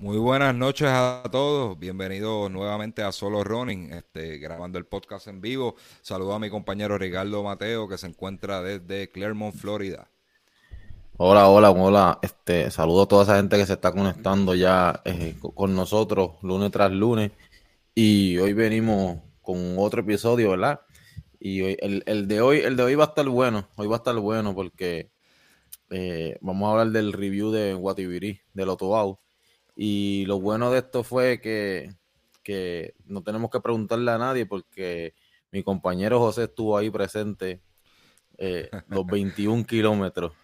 Muy buenas noches a todos, bienvenidos nuevamente a Solo Running, este, grabando el podcast en vivo. Saludo a mi compañero Ricardo Mateo que se encuentra desde Claremont, Florida. Hola, hola, hola. Este, saludo a toda esa gente que se está conectando ya eh, con nosotros lunes tras lunes. Y hoy venimos con otro episodio, ¿verdad? Y hoy, el, de hoy, el de hoy va a estar bueno. Hoy va a estar bueno porque eh, vamos a hablar del review de Guatibirí, del Otobao. Y lo bueno de esto fue que, no tenemos que preguntarle a nadie porque mi compañero José estuvo ahí presente eh, los 21 kilómetros.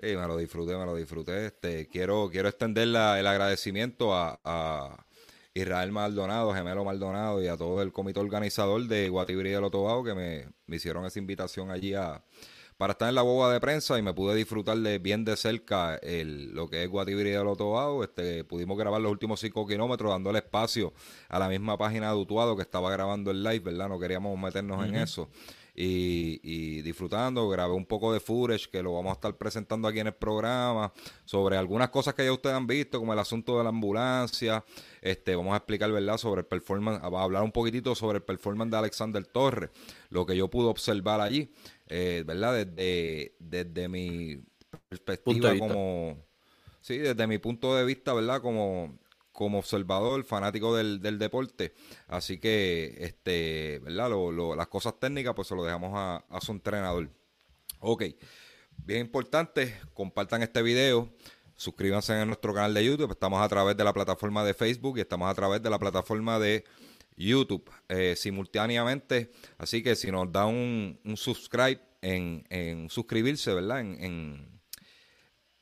Sí, me lo disfruté, me lo disfruté. Este, quiero, quiero extender el agradecimiento a, Israel Maldonado, Gemelo Maldonado y a todo el comité organizador de Guatibrí de Lotobao que me, me hicieron esa invitación allí a, para estar en la boba de prensa y me pude disfrutar de bien de cerca el, lo que es Guatibiri de Lotoao. Este, pudimos grabar los últimos cinco kilómetros dándole espacio a la misma página de Utuado que estaba grabando el live, ¿verdad? No queríamos meternos en eso. Y, disfrutando. Grabé un poco de footage que lo vamos a estar presentando aquí en el programa sobre algunas cosas que ya ustedes han visto, como el asunto de la ambulancia. Este, vamos a explicar, ¿verdad?, sobre el performance, a hablar un poquitito sobre el performance de Alexander Torres, lo que yo pude observar allí eh, ¿verdad? Desde, desde mi perspectiva como... Sí, desde mi punto de vista, ¿verdad? Como, como observador, fanático del, del deporte. Así que, este, ¿verdad? Lo, las cosas técnicas, pues se lo dejamos a, a su entrenador. Ok, bien importante, compartan este video. Suscríbanse a nuestro canal de YouTube. Estamos a través de la plataforma de Facebook y estamos a través de la plataforma de YouTube eh, simultáneamente. Así que si nos da un, un subscribe en, en, suscribirse, ¿verdad? En,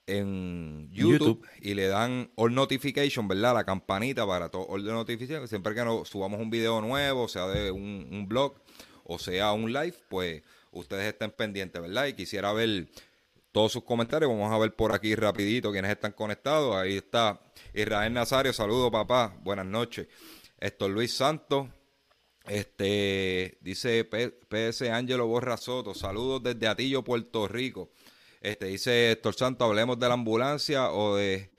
en, YouTube, y le dan all notification, ¿verdad? La campanita para todo all notification. Siempre que nos subamos un video nuevo, sea de un, un blog o sea un live, pues ustedes estén pendientes, ¿verdad? Y quisiera ver todos sus comentarios. Vamos a ver por aquí rapidito quienes están conectados. Ahí está Israel Nazario. Saludos, papá. Buenas noches. Esto Luis Santos. Este dice PS Ángelo Borra Soto. Saludos desde Atillo, Puerto Rico. Este dice Héctor Santos, hablemos de la ambulancia o de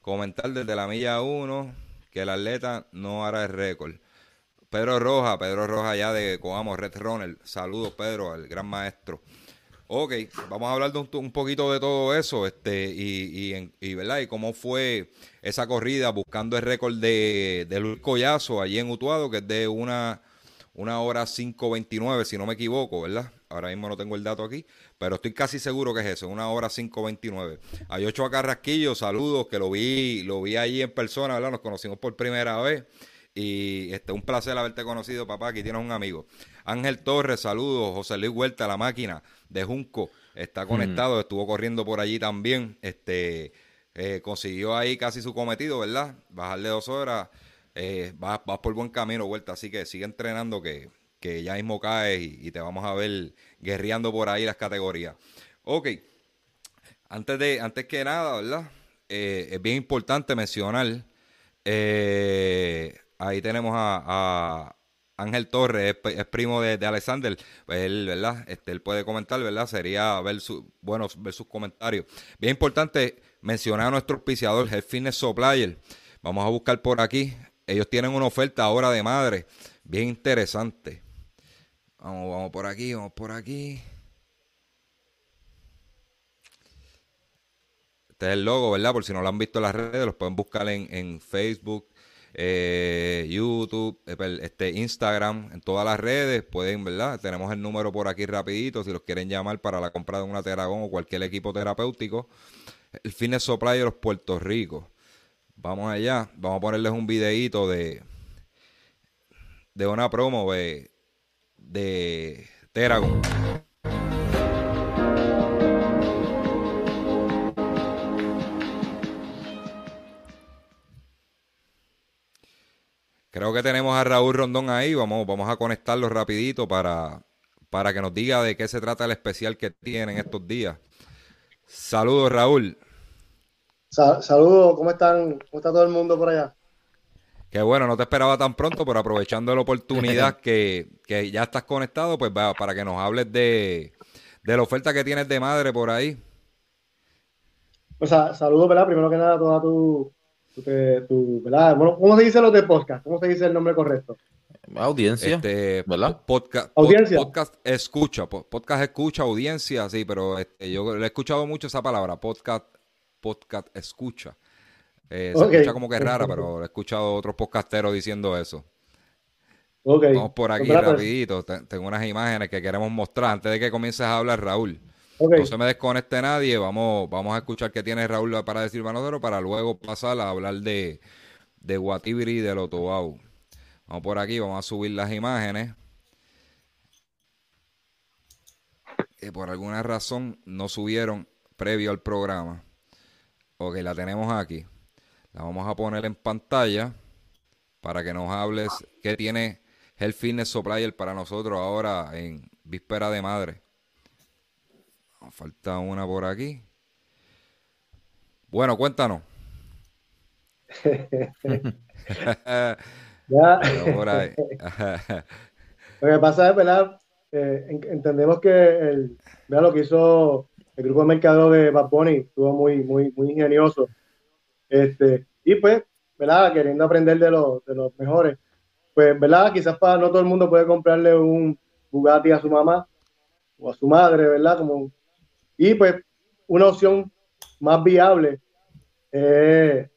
comentar desde la milla 1 que el atleta no hará el récord. Pedro Roja, Pedro Roja ya de Coamo Red Runner. Saludos, Pedro, al gran maestro. Ok, vamos a hablar de un, poquito de todo eso, este, y, y, y, ¿verdad? Y cómo fue esa corrida buscando el récord de, de Luis Collazo allí en Utuado, que es de una, una hora 5.29, si no me equivoco, ¿verdad? Ahora mismo no tengo el dato aquí, pero estoy casi seguro que es eso, una hora 5.29. A Yocho Carrasquillo, saludos, que lo vi, lo vi allí en persona, ¿verdad? Nos conocimos por primera vez. Y este, un placer haberte conocido, papá. Aquí tienes un amigo. Ángel Torres, saludos. José Luis Huerta, la máquina de Junco, está conectado. Estuvo corriendo por allí también. Este, eh, consiguió ahí casi su cometido, ¿verdad? Bajarle dos horas. Eh, vas, por buen camino, Huerta. Así que sigue entrenando que, que ya mismo caes y, te vamos a ver guerreando por ahí las categorías. Ok. Antes, de, antes que nada, ¿verdad? Eh, es bien importante mencionar eh, ahí tenemos a, Ángel Torres, es, primo de, Alexander. Pues él, ¿verdad? Este, él puede comentar, ¿verdad? Sería ver, su, bueno, ver sus comentarios. Bien importante mencionar a nuestro auspiciador, el Fitness Supplier. Vamos a buscar por aquí. Ellos tienen una oferta ahora de madre bien interesante. Vamos, vamos por aquí, vamos por aquí. Este es el logo, ¿verdad? Por si no lo han visto en las redes, los pueden buscar en, Facebook, eh, YouTube, eh, este, Instagram, en todas las redes, pueden, ¿verdad? Tenemos el número por aquí rapidito, si los quieren llamar para la compra de una Teragón o cualquier equipo terapéutico. El Fitness Supply de los Puerto Rico. Vamos allá. Vamos a ponerles un videíto de, de una promo de, de Teragon. Creo que tenemos a Raúl Rondón ahí. Vamos, vamos a conectarlo rapidito para, para que nos diga de qué se trata el especial que tienen estos días. Saludos, Raúl saludos, ¿cómo están? ¿Cómo está todo el mundo por allá? Qué bueno, no te esperaba tan pronto, pero aprovechando la oportunidad que, ya estás conectado, pues va, para que nos hables de, la oferta que tienes de madre por ahí. Pues saludos, ¿verdad? Primero que nada, toda tu, tu, ¿verdad? Bueno, ¿cómo se dice los de podcast? ¿Cómo se dice el nombre correcto? Audiencia, este, ¿verdad? Podcast, audiencia. podcast escucha, podcast escucha, audiencia, sí, pero este, yo le he escuchado mucho esa palabra, podcast, podcast escucha. Eh, se escucha como que es rara, pero he escuchado otros podcasteros diciendo eso. Vamos por aquí pues rapidito. Tengo unas imágenes que queremos mostrar antes de que comiences a hablar, Raúl. No se me desconecte nadie. Vamos, vamos a escuchar qué tiene Raúl para decir Manodero para luego pasar a hablar de, de Guatibiri y de Lotobau. Vamos por aquí, vamos a subir las imágenes. Que por alguna razón no subieron previo al programa. Ok, la tenemos aquí. La vamos a poner en pantalla para que nos hables qué tiene el Fitness Supplier para nosotros ahora en víspera de madre. Falta una por aquí. Bueno, cuéntanos. ya. lo que pasa es, ¿verdad? Eh, entendemos que el, lo que hizo el grupo de mercado de Bad estuvo muy, muy, muy ingenioso este, y pues, ¿verdad? Queriendo aprender de los, de los mejores. Pues, ¿verdad? Quizás para no todo el mundo puede comprarle un Bugatti a su mamá o a su madre, ¿verdad? Como, y pues, una opción más viable es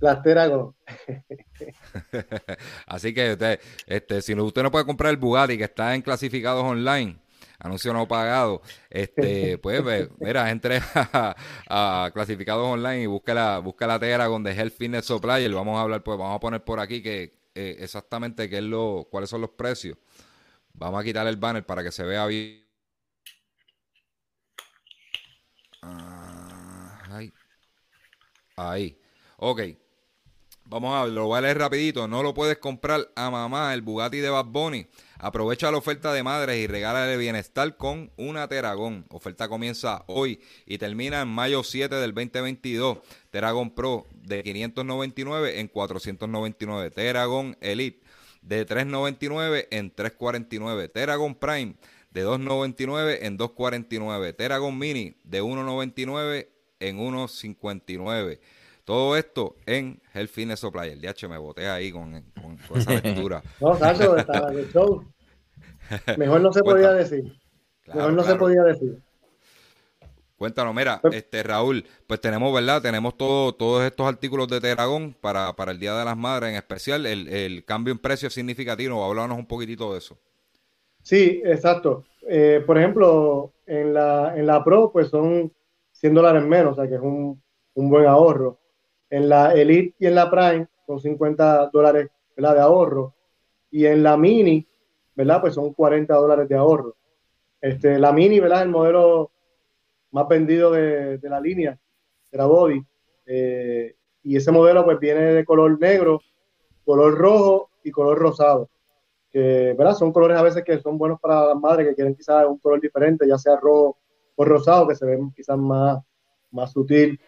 la Teragon. Así que usted, este, si usted no puede comprar el Bugatti que está en clasificados online, anuncio no pagado, este, pues, mira, entre a, clasificados online y busca la, busca la Teragon de Health Fitness Supply y vamos a hablar, pues, vamos a poner por aquí que eh, exactamente qué es lo, cuáles son los precios. Vamos a quitar el banner para que se vea bien. Ah, ahí. Ahí. Ok. Vamos a ver, lo voy a leer rapidito. No lo puedes comprar a mamá el Bugatti de Bad Bunny Aprovecha la oferta de madres y regálale bienestar con una Teragón. Oferta comienza hoy y termina en mayo 7 del 2022. Teragón Pro de 599 en 499. Teragón Elite de 399 en 349. Teragón Prime de 299 en 249. Teragón Mini de 199 en 159. Todo esto en Health Fitness Supply. El DH me boté ahí con, esa lectura. no, Cacho, está de show. Mejor no se podía decir. Mejor no se podía decir. Cuéntanos, mira, este Raúl, pues tenemos, ¿verdad? Tenemos todo, todos estos artículos de Teragón para, para el Día de las Madres en especial. El, cambio en precio es significativo. Háblanos un poquitito de eso. Sí, exacto. Eh, por ejemplo, en la, en la Pro, pues son 100 dólares menos, o sea que es un, un buen ahorro. En la Elite y en la Prime son 50 dólares de ahorro. Y en la Mini, ¿verdad? Pues son 40 dólares de ahorro. Este, la Mini, ¿verdad? El modelo más vendido de, la línea, de la Body. Eh, y ese modelo pues viene de color negro, color rojo y color rosado. Que, ¿verdad? Son colores a veces que son buenos para las madres que quieren quizás un color diferente, ya sea rojo o rosado, que se ven quizás más, más sutil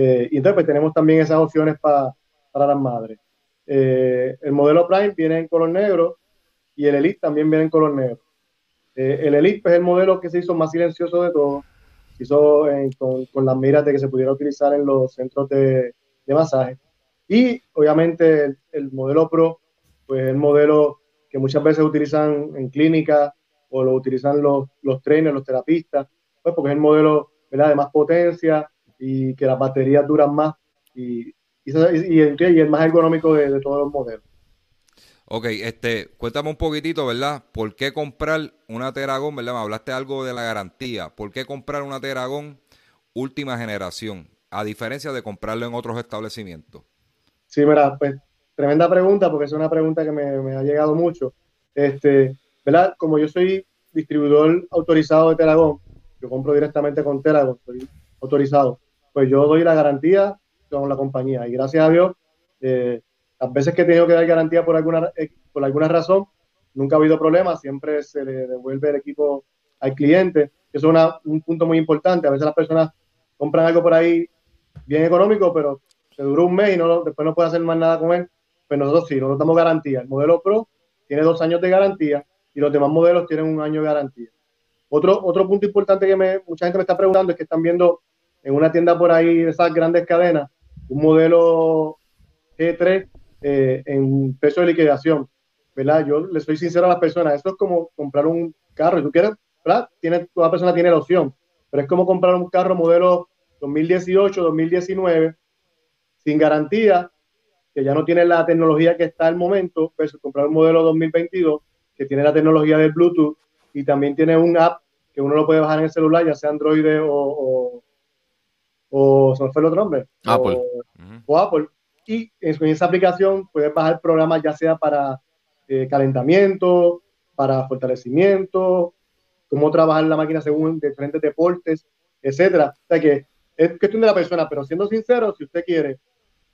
eh, y entonces pues, tenemos también esas opciones para las madres. Eh, el modelo Prime viene en color negro y el Elite también viene en color negro. Eh, el Elite pues, es el modelo que se hizo más silencioso de todos. Se hizo con, las miras de que se pudiera utilizar en los centros de, masaje. Y obviamente el, modelo Pro, pues es el modelo que muchas veces utilizan en clínica o lo utilizan los, los trainers, los terapistas, pues porque es el modelo ¿verdad? de más potencia, y que las baterías duran más y, y, el, más económico de, todos los modelos. Ok, este, cuéntame un poquitito, ¿verdad? ¿Por qué comprar una Teragón, verdad? Me hablaste algo de la garantía. ¿Por qué comprar una Teragón última generación, a diferencia de comprarlo en otros establecimientos? Sí, mira, pues tremenda pregunta, porque es una pregunta que me, ha llegado mucho. Este, ¿verdad? Como yo soy distribuidor autorizado de Teragón, yo compro directamente con Teragón, soy autorizado pues yo doy la garantía con la compañía. Y gracias a Dios, eh, las veces que he tenido que dar garantía por alguna, eh, por alguna razón, nunca ha habido problema, siempre se le devuelve el equipo al cliente. Eso es un punto muy importante. A veces las personas compran algo por ahí bien económico, pero se duró un mes y no, después no puede hacer más nada con él. Pero pues nosotros sí, nosotros damos garantía. El modelo Pro tiene dos años de garantía y los demás modelos tienen un año de garantía. Otro, otro punto importante que me, mucha gente me está preguntando es que están viendo en una tienda por ahí de esas grandes cadenas un modelo G3 eh, en precio de liquidación. ¿verdad? Yo le soy sincero a las personas, esto es como comprar un carro, y tú quieres, ¿verdad? Tiene, toda persona tiene la opción, pero es como comprar un carro modelo 2018, 2019, sin garantía, que ya no tiene la tecnología que está al momento, versus comprar un modelo 2022 que tiene la tecnología del Bluetooth y también tiene un app que uno lo puede bajar en el celular, ya sea Android o, ¿se me fue el otro nombre? Apple. O, Apple. Y en, esa aplicación puedes bajar programas ya sea para eh, calentamiento, para fortalecimiento, cómo trabajar la máquina según diferentes deportes, etcétera. O sea que es cuestión de la persona, pero siendo sincero, si usted quiere,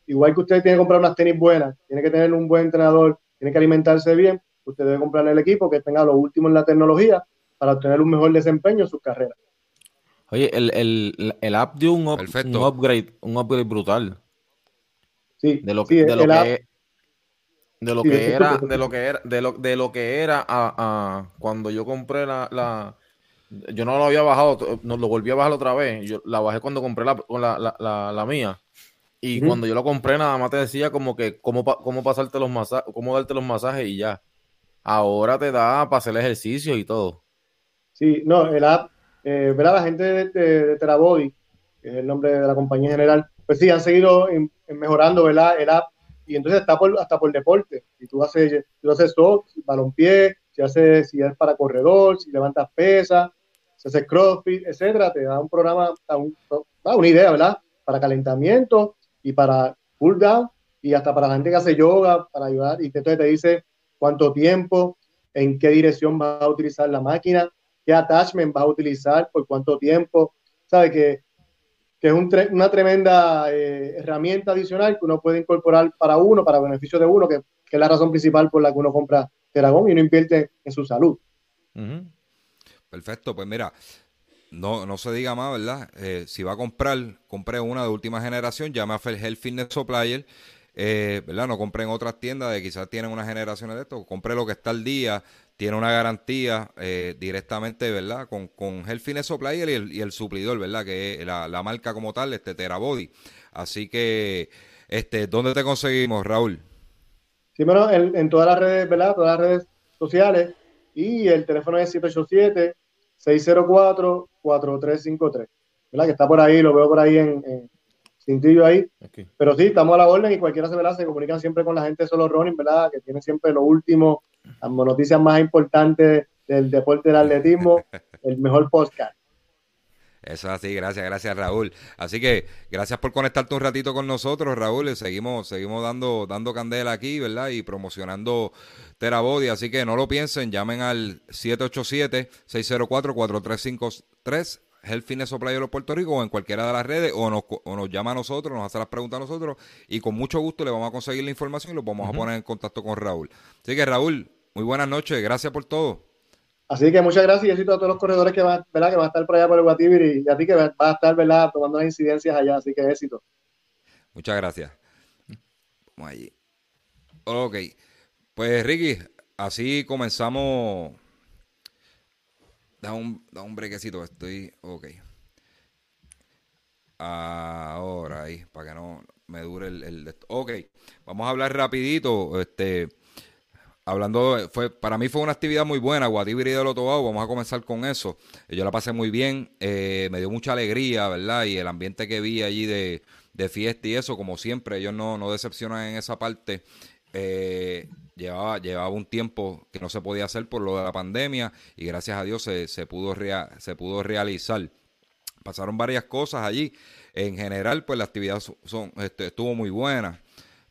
igual que usted tiene que comprar unas tenis buenas, tiene que tener un buen entrenador, tiene que alimentarse bien, usted debe comprar el equipo que tenga lo último en la tecnología para obtener un mejor desempeño en su carrera. Oye, el, el, el app dio un, upgrade, un upgrade brutal. Sí, de lo, que, de lo que, de lo que era, de lo que era, de lo, de lo que era a, a cuando yo compré la, la, yo no lo había bajado, no lo volví a bajar otra vez. Yo la bajé cuando compré la, la, la, la mía. Y cuando yo lo compré, nada más te decía como que cómo, cómo pasarte los masajes, cómo darte los masajes y ya. Ahora te da para hacer ejercicio y todo. Sí, no, el app, eh, ¿verdad? La gente de, de, Terabody, que es el nombre de la compañía general, pues sí, han seguido mejorando, ¿verdad? El app y entonces está por, hasta por deporte. Si tú haces, tú haces todo, si haces, si es para corredor, si levantas pesas, si haces crossfit, etcétera, te da un programa, da, una idea, ¿verdad? Para calentamiento y para cool down y hasta para la gente que hace yoga, para ayudar, y entonces te dice cuánto tiempo, en qué dirección vas a utilizar la máquina, qué attachment vas a utilizar, por cuánto tiempo. Sabe que, que es una tremenda eh, herramienta adicional que uno puede incorporar para uno, para beneficio de uno, que, es la razón principal por la que uno compra Teragón y uno invierte en su salud. Perfecto, pues mira, no, no se diga más, ¿verdad? Eh, si va a comprar, compre una de última generación, llame a Health Fitness Supplier, eh, ¿verdad? No compre en otras tiendas de quizás tienen unas generaciones de esto, compre lo que está al día, tiene una garantía eh, directamente, ¿verdad? Con, con Health Fitness Supplier y el, y el suplidor, ¿verdad? Que es la, marca como tal, este Terabody. Así que, este, ¿dónde te conseguimos, Raúl? Sí, bueno, en, en todas las redes, ¿verdad? Todas las redes sociales y el teléfono es 787 604-4353, ¿verdad? Que está por ahí, lo veo por ahí en, en cintillo ahí. Pero sí, estamos a la orden y cualquiera se, ¿verdad? se comunican siempre con la gente de Solo Running, ¿verdad? Que tiene siempre lo último, las noticias más importantes del deporte del atletismo, el mejor podcast. Eso así, gracias, gracias Raúl. Así que gracias por conectarte un ratito con nosotros, Raúl. Seguimos, seguimos dando, dando candela aquí, ¿verdad? Y promocionando Terabody. Así que no lo piensen, llamen al 787-604-4353. Health Fitness Supply de Puerto Rico o en cualquiera de las redes o nos, o nos llama a nosotros, nos hace las preguntas a nosotros y con mucho gusto le vamos a conseguir la información y lo vamos a poner en contacto con Raúl. Así que Raúl, muy buenas noches, gracias por todo. Así que muchas gracias y éxito a todos los corredores que van, ¿verdad? que van a estar por allá por el Guatibir y a ti que vas a estar ¿verdad? tomando las incidencias allá. Así que éxito. Muchas gracias. Vamos allí. Ok. Pues Ricky, así comenzamos. Da un, da un brequecito, estoy. Ok. Ahora ahí, para que no me dure el, el. Ok. Vamos a hablar rapidito. Este hablando, fue, para mí fue una actividad muy buena, Guatibiri de Lotobago, vamos a comenzar con eso. Yo la pasé muy bien, eh, me dio mucha alegría, ¿verdad? Y el ambiente que vi allí de, fiesta y eso, como siempre, ellos no, no decepcionan en esa parte. Eh, llevaba, llevaba un tiempo que no se podía hacer por lo de la pandemia y gracias a Dios se, se pudo, se pudo realizar. Pasaron varias cosas allí. En general, pues la actividad son, este, estuvo muy buena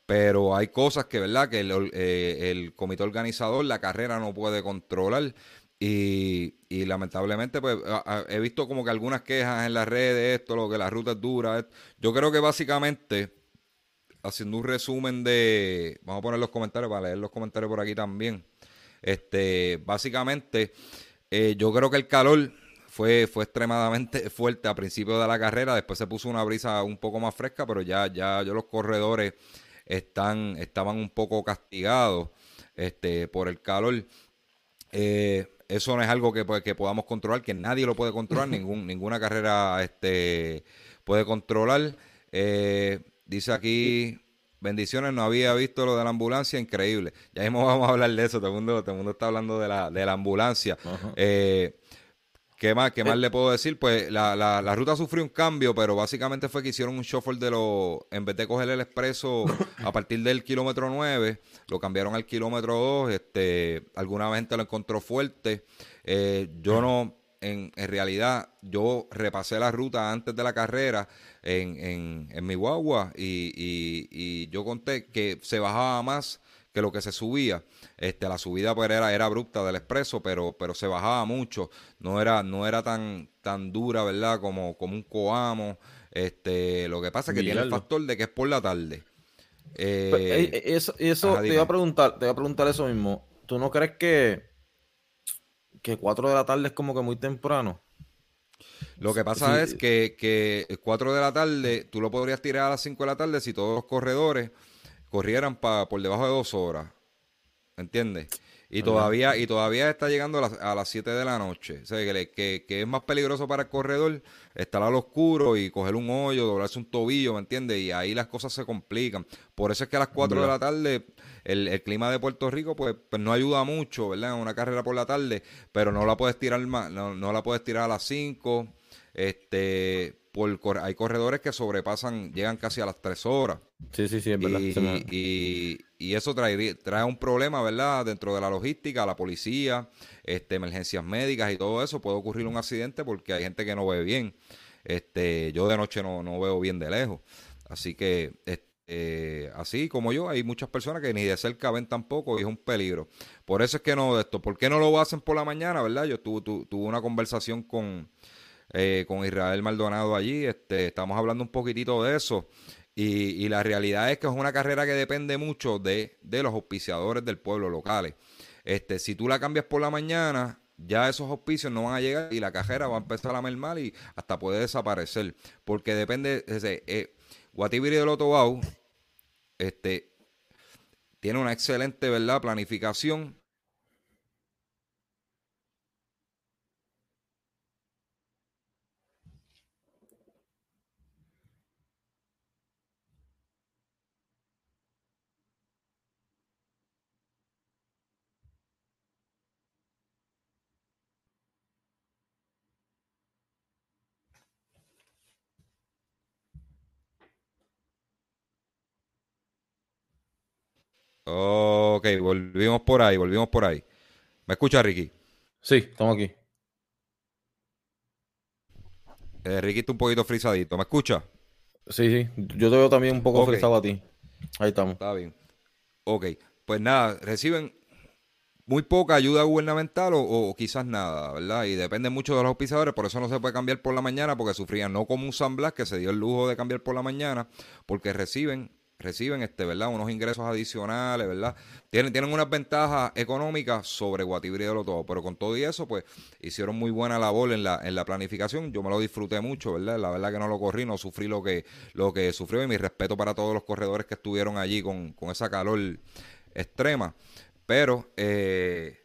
pero hay cosas que, ¿verdad? Que el, eh, el, comité organizador, la carrera no puede controlar y, y lamentablemente pues he visto como que algunas quejas en las redes, esto, lo que la ruta es dura. Yo creo que básicamente haciendo un resumen de. Vamos a poner los comentarios para leer los comentarios por aquí también. Este, básicamente, eh, yo creo que el calor fue, fue extremadamente fuerte a principio de la carrera. Después se puso una brisa un poco más fresca, pero ya, ya yo los corredores están, estaban un poco castigados este, por el calor. Eh, eso no es algo que, pues, que podamos controlar, que nadie lo puede controlar, ningún, ninguna carrera este, puede controlar. Eh, dice aquí, bendiciones, no había visto lo de la ambulancia, increíble. Ya mismo vamos a hablar de eso, todo el mundo, todo el mundo está hablando de la, de la ambulancia. Eh, ¿Qué más, qué más le puedo decir? Pues la, la, la, ruta sufrió un cambio, pero básicamente fue que hicieron un shuffle de los... En vez de coger el expreso a partir del kilómetro 9, lo cambiaron al kilómetro 2. Este, alguna gente lo encontró fuerte. Eh, yo no... En, en, realidad, yo repasé la ruta antes de la carrera en, en, en mi guagua y, y, y yo conté que se bajaba más que lo que se subía. Este, la subida pues era, era abrupta del expreso, pero, pero se bajaba mucho. No era, no era tan, tan dura, ¿verdad? Como, como un coamo. Este, lo que pasa es que tiene el factor de que es por la tarde. Eh, pues, eh, eh, eso, te iba a preguntar, te iba a preguntar eso mismo. ¿Tú no crees que, que 4 de la tarde es como que muy temprano? Lo que pasa es que, que 4 de la tarde, tú lo podrías tirar a las 5 de la tarde si todos los corredores corrieran pa, por debajo de dos horas. ¿Entiendes? Y todavía, y todavía está llegando a las, a las 7 de la noche. O sea, que, que, es más peligroso para el corredor estar al oscuro y coger un hoyo, doblarse un tobillo, ¿me entiendes? Y ahí las cosas se complican. Por eso es que a las 4 de la tarde el, el, clima de Puerto Rico pues, pues no ayuda mucho, ¿verdad? En una carrera por la tarde, pero no la puedes tirar más, no, no la puedes tirar a las 5. Este, por, hay corredores que sobrepasan, llegan casi a las tres horas. Sí, sí, sí, es verdad. Y, y, eso trae, trae un problema, ¿verdad? Dentro de la logística, la policía, este, emergencias médicas y todo eso. Puede ocurrir un accidente porque hay gente que no ve bien. Este, yo de noche no, no veo bien de lejos. Así que, este, así como yo, hay muchas personas que ni de cerca ven tampoco y es un peligro. Por eso es que no de esto. ¿Por qué no lo hacen por la mañana, verdad? Yo tuve, tuve una conversación con eh, con Israel Maldonado allí. Este, estamos hablando un poquitito de eso. Y, la realidad es que es una carrera que depende mucho de, los auspiciadores del pueblo locales. Este, si tú la cambias por la mañana, ya esos auspicios no van a llegar y la carrera va a empezar a mermar y hasta puede desaparecer. Porque depende, ese, eh, Guatibiri de Lotobau este, tiene una excelente ¿verdad? planificación Ok, volvimos por ahí, volvimos por ahí. ¿Me escucha, Ricky? Sí, estamos aquí. Eh, Ricky está un poquito frisadito. ¿Me escucha? Sí, sí. Yo te veo también un poco frisado a ti. Ahí estamos. Está bien. Ok. Pues nada, reciben muy poca ayuda gubernamental o, quizás nada, ¿verdad? Y depende mucho de los auspiciadores, por eso no se puede cambiar por la mañana, porque sufrían no como un San Blas que se dio el lujo de cambiar por la mañana, porque reciben reciben este, ¿verdad? unos ingresos adicionales, ¿verdad? Tienen, tienen unas ventajas económicas sobre Guatibri de todo, pero con todo y eso, pues hicieron muy buena labor en la, en la planificación. Yo me lo disfruté mucho, ¿verdad? La verdad que no lo corrí, no sufrí lo que, lo que sufrió y mi respeto para todos los corredores que estuvieron allí con, esa calor extrema. Pero eh,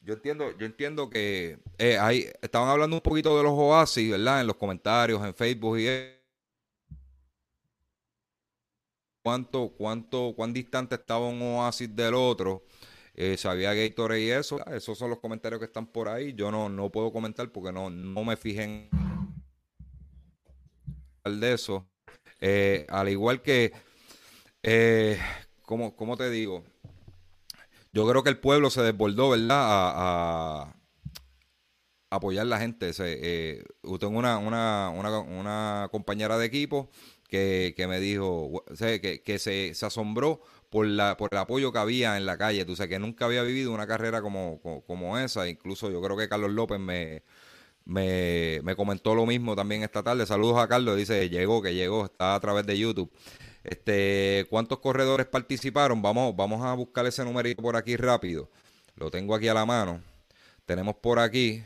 yo entiendo, yo entiendo que eh, hay, estaban hablando un poquito de los oasis, ¿verdad? En los comentarios, en Facebook y cuánto, cuánto, cuán distante estaba un oasis del otro. Eh, sabía Gatorade y eso. Esos son los comentarios que están por ahí. Yo no, no puedo comentar porque no, no me fijé en de eso. Eh, al igual que, eh, ¿cómo, te digo? Yo creo que el pueblo se desbordó, ¿verdad? A, apoyar a la gente. Se, tengo una, una, una, una compañera de equipo que, me dijo, que, se, asombró por, el apoyo que había en la calle, tú sabes, que nunca había vivido una carrera como, esa, incluso yo creo que Carlos López me, me, comentó lo mismo también esta tarde, saludos a Carlos, dice, llegó, que llegó, está a través de YouTube. Este, ¿Cuántos corredores participaron? Vamos, vamos a buscar ese numerito por aquí rápido. Lo tengo aquí a la mano. Tenemos por aquí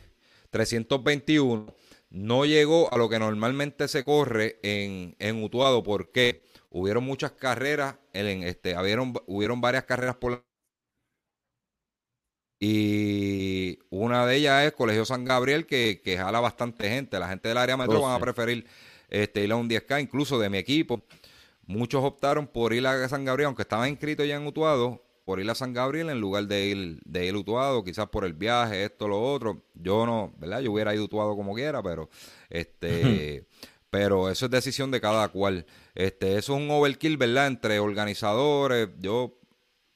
321. No llegó a lo que normalmente se corre en, en Utuado. ¿Por qué? Hubieron muchas carreras, en, este, hubieron, hubieron varias carreras por la y una de ellas es Colegio San Gabriel, que, que jala bastante gente. La gente del área metro van a preferir este, ir a un 10K, incluso de mi equipo. Muchos optaron por ir a San Gabriel, aunque estaban inscritos ya en Utuado, por ir a San Gabriel en lugar de ir, de ir a Utuado, quizás por el viaje, esto, lo otro. Yo no, ¿verdad? Yo hubiera ido a Utuado como quiera, pero este. pero eso es decisión de cada cual. Este, eso es un overkill, ¿verdad? Entre organizadores. Yo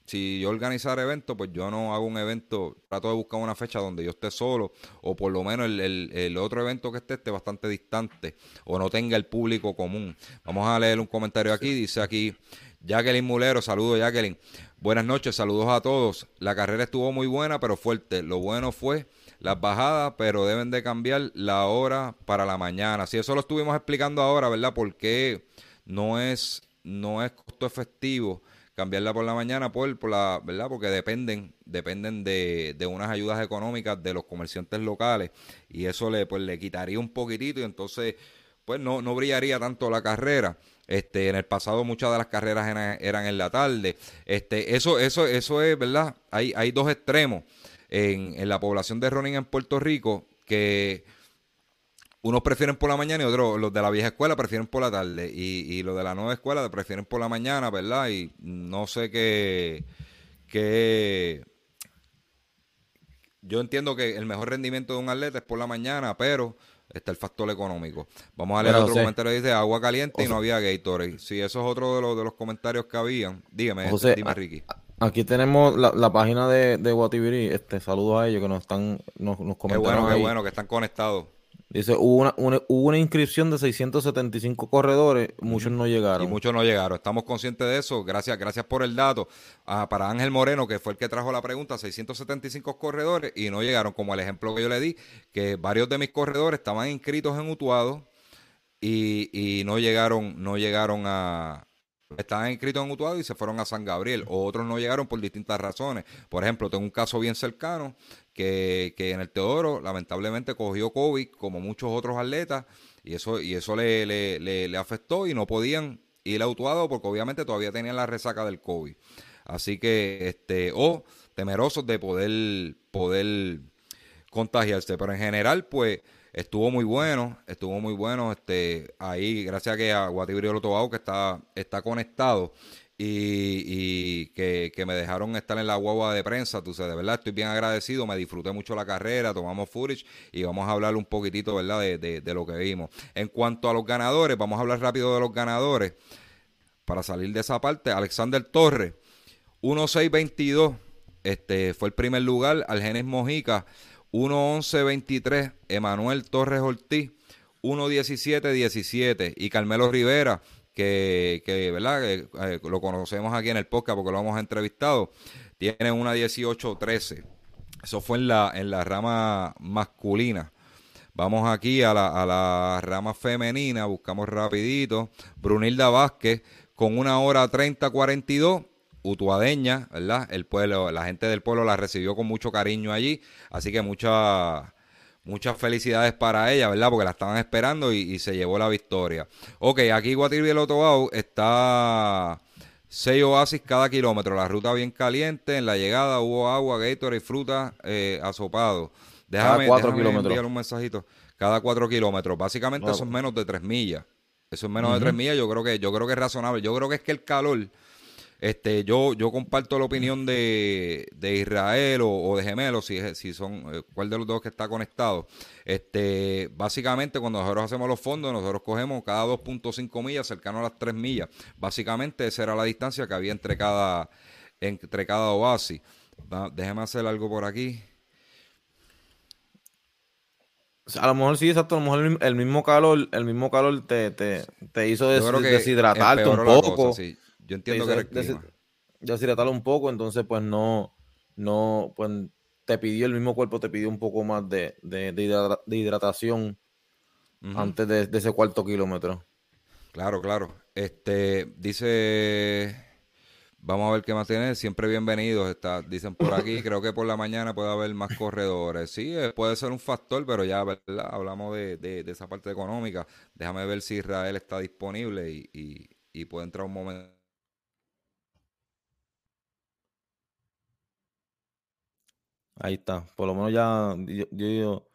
si yo organizar eventos, pues yo no hago un evento, trato de buscar una fecha donde yo esté solo, o por lo menos el, otro evento que esté esté bastante distante, o no tenga el público común. Vamos a leer un comentario aquí, dice aquí Jacqueline Mulero, saludos Jacqueline. Buenas noches, saludos a todos. La carrera estuvo muy buena, pero fuerte. Lo bueno fue las bajadas, pero deben de cambiar la hora para la mañana. Si eso lo estuvimos explicando ahora, ¿verdad? Porque no es, no es costo efectivo cambiarla por la mañana la, ¿verdad? Porque dependen, dependen de, de, unas ayudas económicas de los comerciantes locales y eso le, pues, le quitaría un poquitito y entonces pues no, no brillaría tanto la carrera. Este, en el pasado muchas de las carreras eran, eran en la tarde. Este, eso, eso, eso es, ¿verdad? Hay, hay dos extremos en, en la población de running en Puerto Rico que unos prefieren por la mañana y otros, los de la vieja escuela, prefieren por la tarde. Y, y los de la nueva escuela prefieren por la mañana, ¿verdad? Y no sé qué. qué yo entiendo que el mejor rendimiento de un atleta es por la mañana, pero está el factor económico. Vamos a leer otro comentario dice agua caliente y no había Gatorade. Sí, eso es otro de los, de los comentarios que habían. Dígame, José, dime, Ricky. Aquí tenemos la, página de, de Este, saludos a ellos que nos están nos, nos Qué bueno, qué bueno que están conectados. Dice, hubo una, hubo una inscripción de 675 corredores, muchos no llegaron. Y muchos no llegaron. Estamos conscientes de eso. Gracias, gracias por el dato. Ah, para Ángel Moreno, que fue el que trajo la pregunta, 675 corredores y no llegaron, como el ejemplo que yo le di, que varios de mis corredores estaban inscritos en Utuado y, y no llegaron, no llegaron a, estaban inscritos en Utuado y se fueron a San Gabriel. Otros no llegaron por distintas razones. Por ejemplo, tengo un caso bien cercano que, que en el Teodoro lamentablemente cogió COVID como muchos otros atletas y eso, y eso le, le, le, afectó y no podían ir a Utuado porque obviamente todavía tenían la resaca del COVID. Así que, este, o temerosos de poder, poder contagiarse. Pero en general, pues estuvo muy bueno, estuvo muy bueno. Este, ahí, gracias a que a Guatibrio Lotobao que está, está conectado y, que, me dejaron estar en la guagua de prensa. Tú sabes, de verdad estoy bien agradecido, me disfruté mucho la carrera, tomamos footage y vamos a hablar un poquitito, ¿verdad?, de, de, lo que vimos. En cuanto a los ganadores, vamos a hablar rápido de los ganadores. Para salir de esa parte, Alexander Torres, 1.622, este, fue el primer lugar. Algenes Mojica, 1.11.23. Emanuel Torres Ortiz, 1.17.17. Y Carmelo Rivera, que, que ¿verdad? Eh, lo conocemos aquí en el podcast porque lo hemos entrevistado, tiene una 18-13. Eso fue en la, en la rama masculina. Vamos aquí a la, a la rama femenina, buscamos rapidito. Brunilda Vázquez con una hora 30-42 utuadeña, ¿verdad? El pueblo, la gente del pueblo la recibió con mucho cariño allí, así que mucha Muchas felicidades para ella, ¿verdad? Porque la estaban esperando y, se llevó la victoria. Ok, aquí Guatirbi Otobao está seis oasis cada kilómetro. La ruta bien caliente. En la llegada hubo agua, Gator y fruta eh, asopado. Déjame, cada cuatro kilómetros. un mensajito. Cada cuatro kilómetros. Básicamente eso es menos de tres millas. Eso es menos de tres millas. Yo creo que, yo creo que es razonable. Yo creo que es que el calor este, yo, yo comparto la opinión de, de Israel o, de Gemelos, si, si son, eh, cuál de los dos que está conectado. Este, básicamente, cuando nosotros hacemos los fondos, nosotros cogemos cada 2.5 millas, cercano a las 3 millas. Básicamente, esa era la distancia que había entre cada, entre cada oasis. déjeme hacer algo por aquí. A lo mejor sí, exacto. A lo mejor el mismo calor, el mismo calor te, te, te hizo deshidratarte un poco. Yo entiendo que era el un poco, entonces pues no, no, pues te pidió el mismo cuerpo, te pidió un poco más de, de, hidratación antes de, ese cuarto kilómetro. Claro, claro. Este, dice, vamos a ver qué más tiene. Siempre bienvenidos, está, dicen por aquí. Creo que por la mañana puede haber más corredores. Sí, eh, puede ser un factor, pero ya ¿verdad? hablamos de, de, esa parte económica. Déjame ver si Israel está disponible y, y, y puede entrar un momento. Ahí está. Por lo menos ya dio,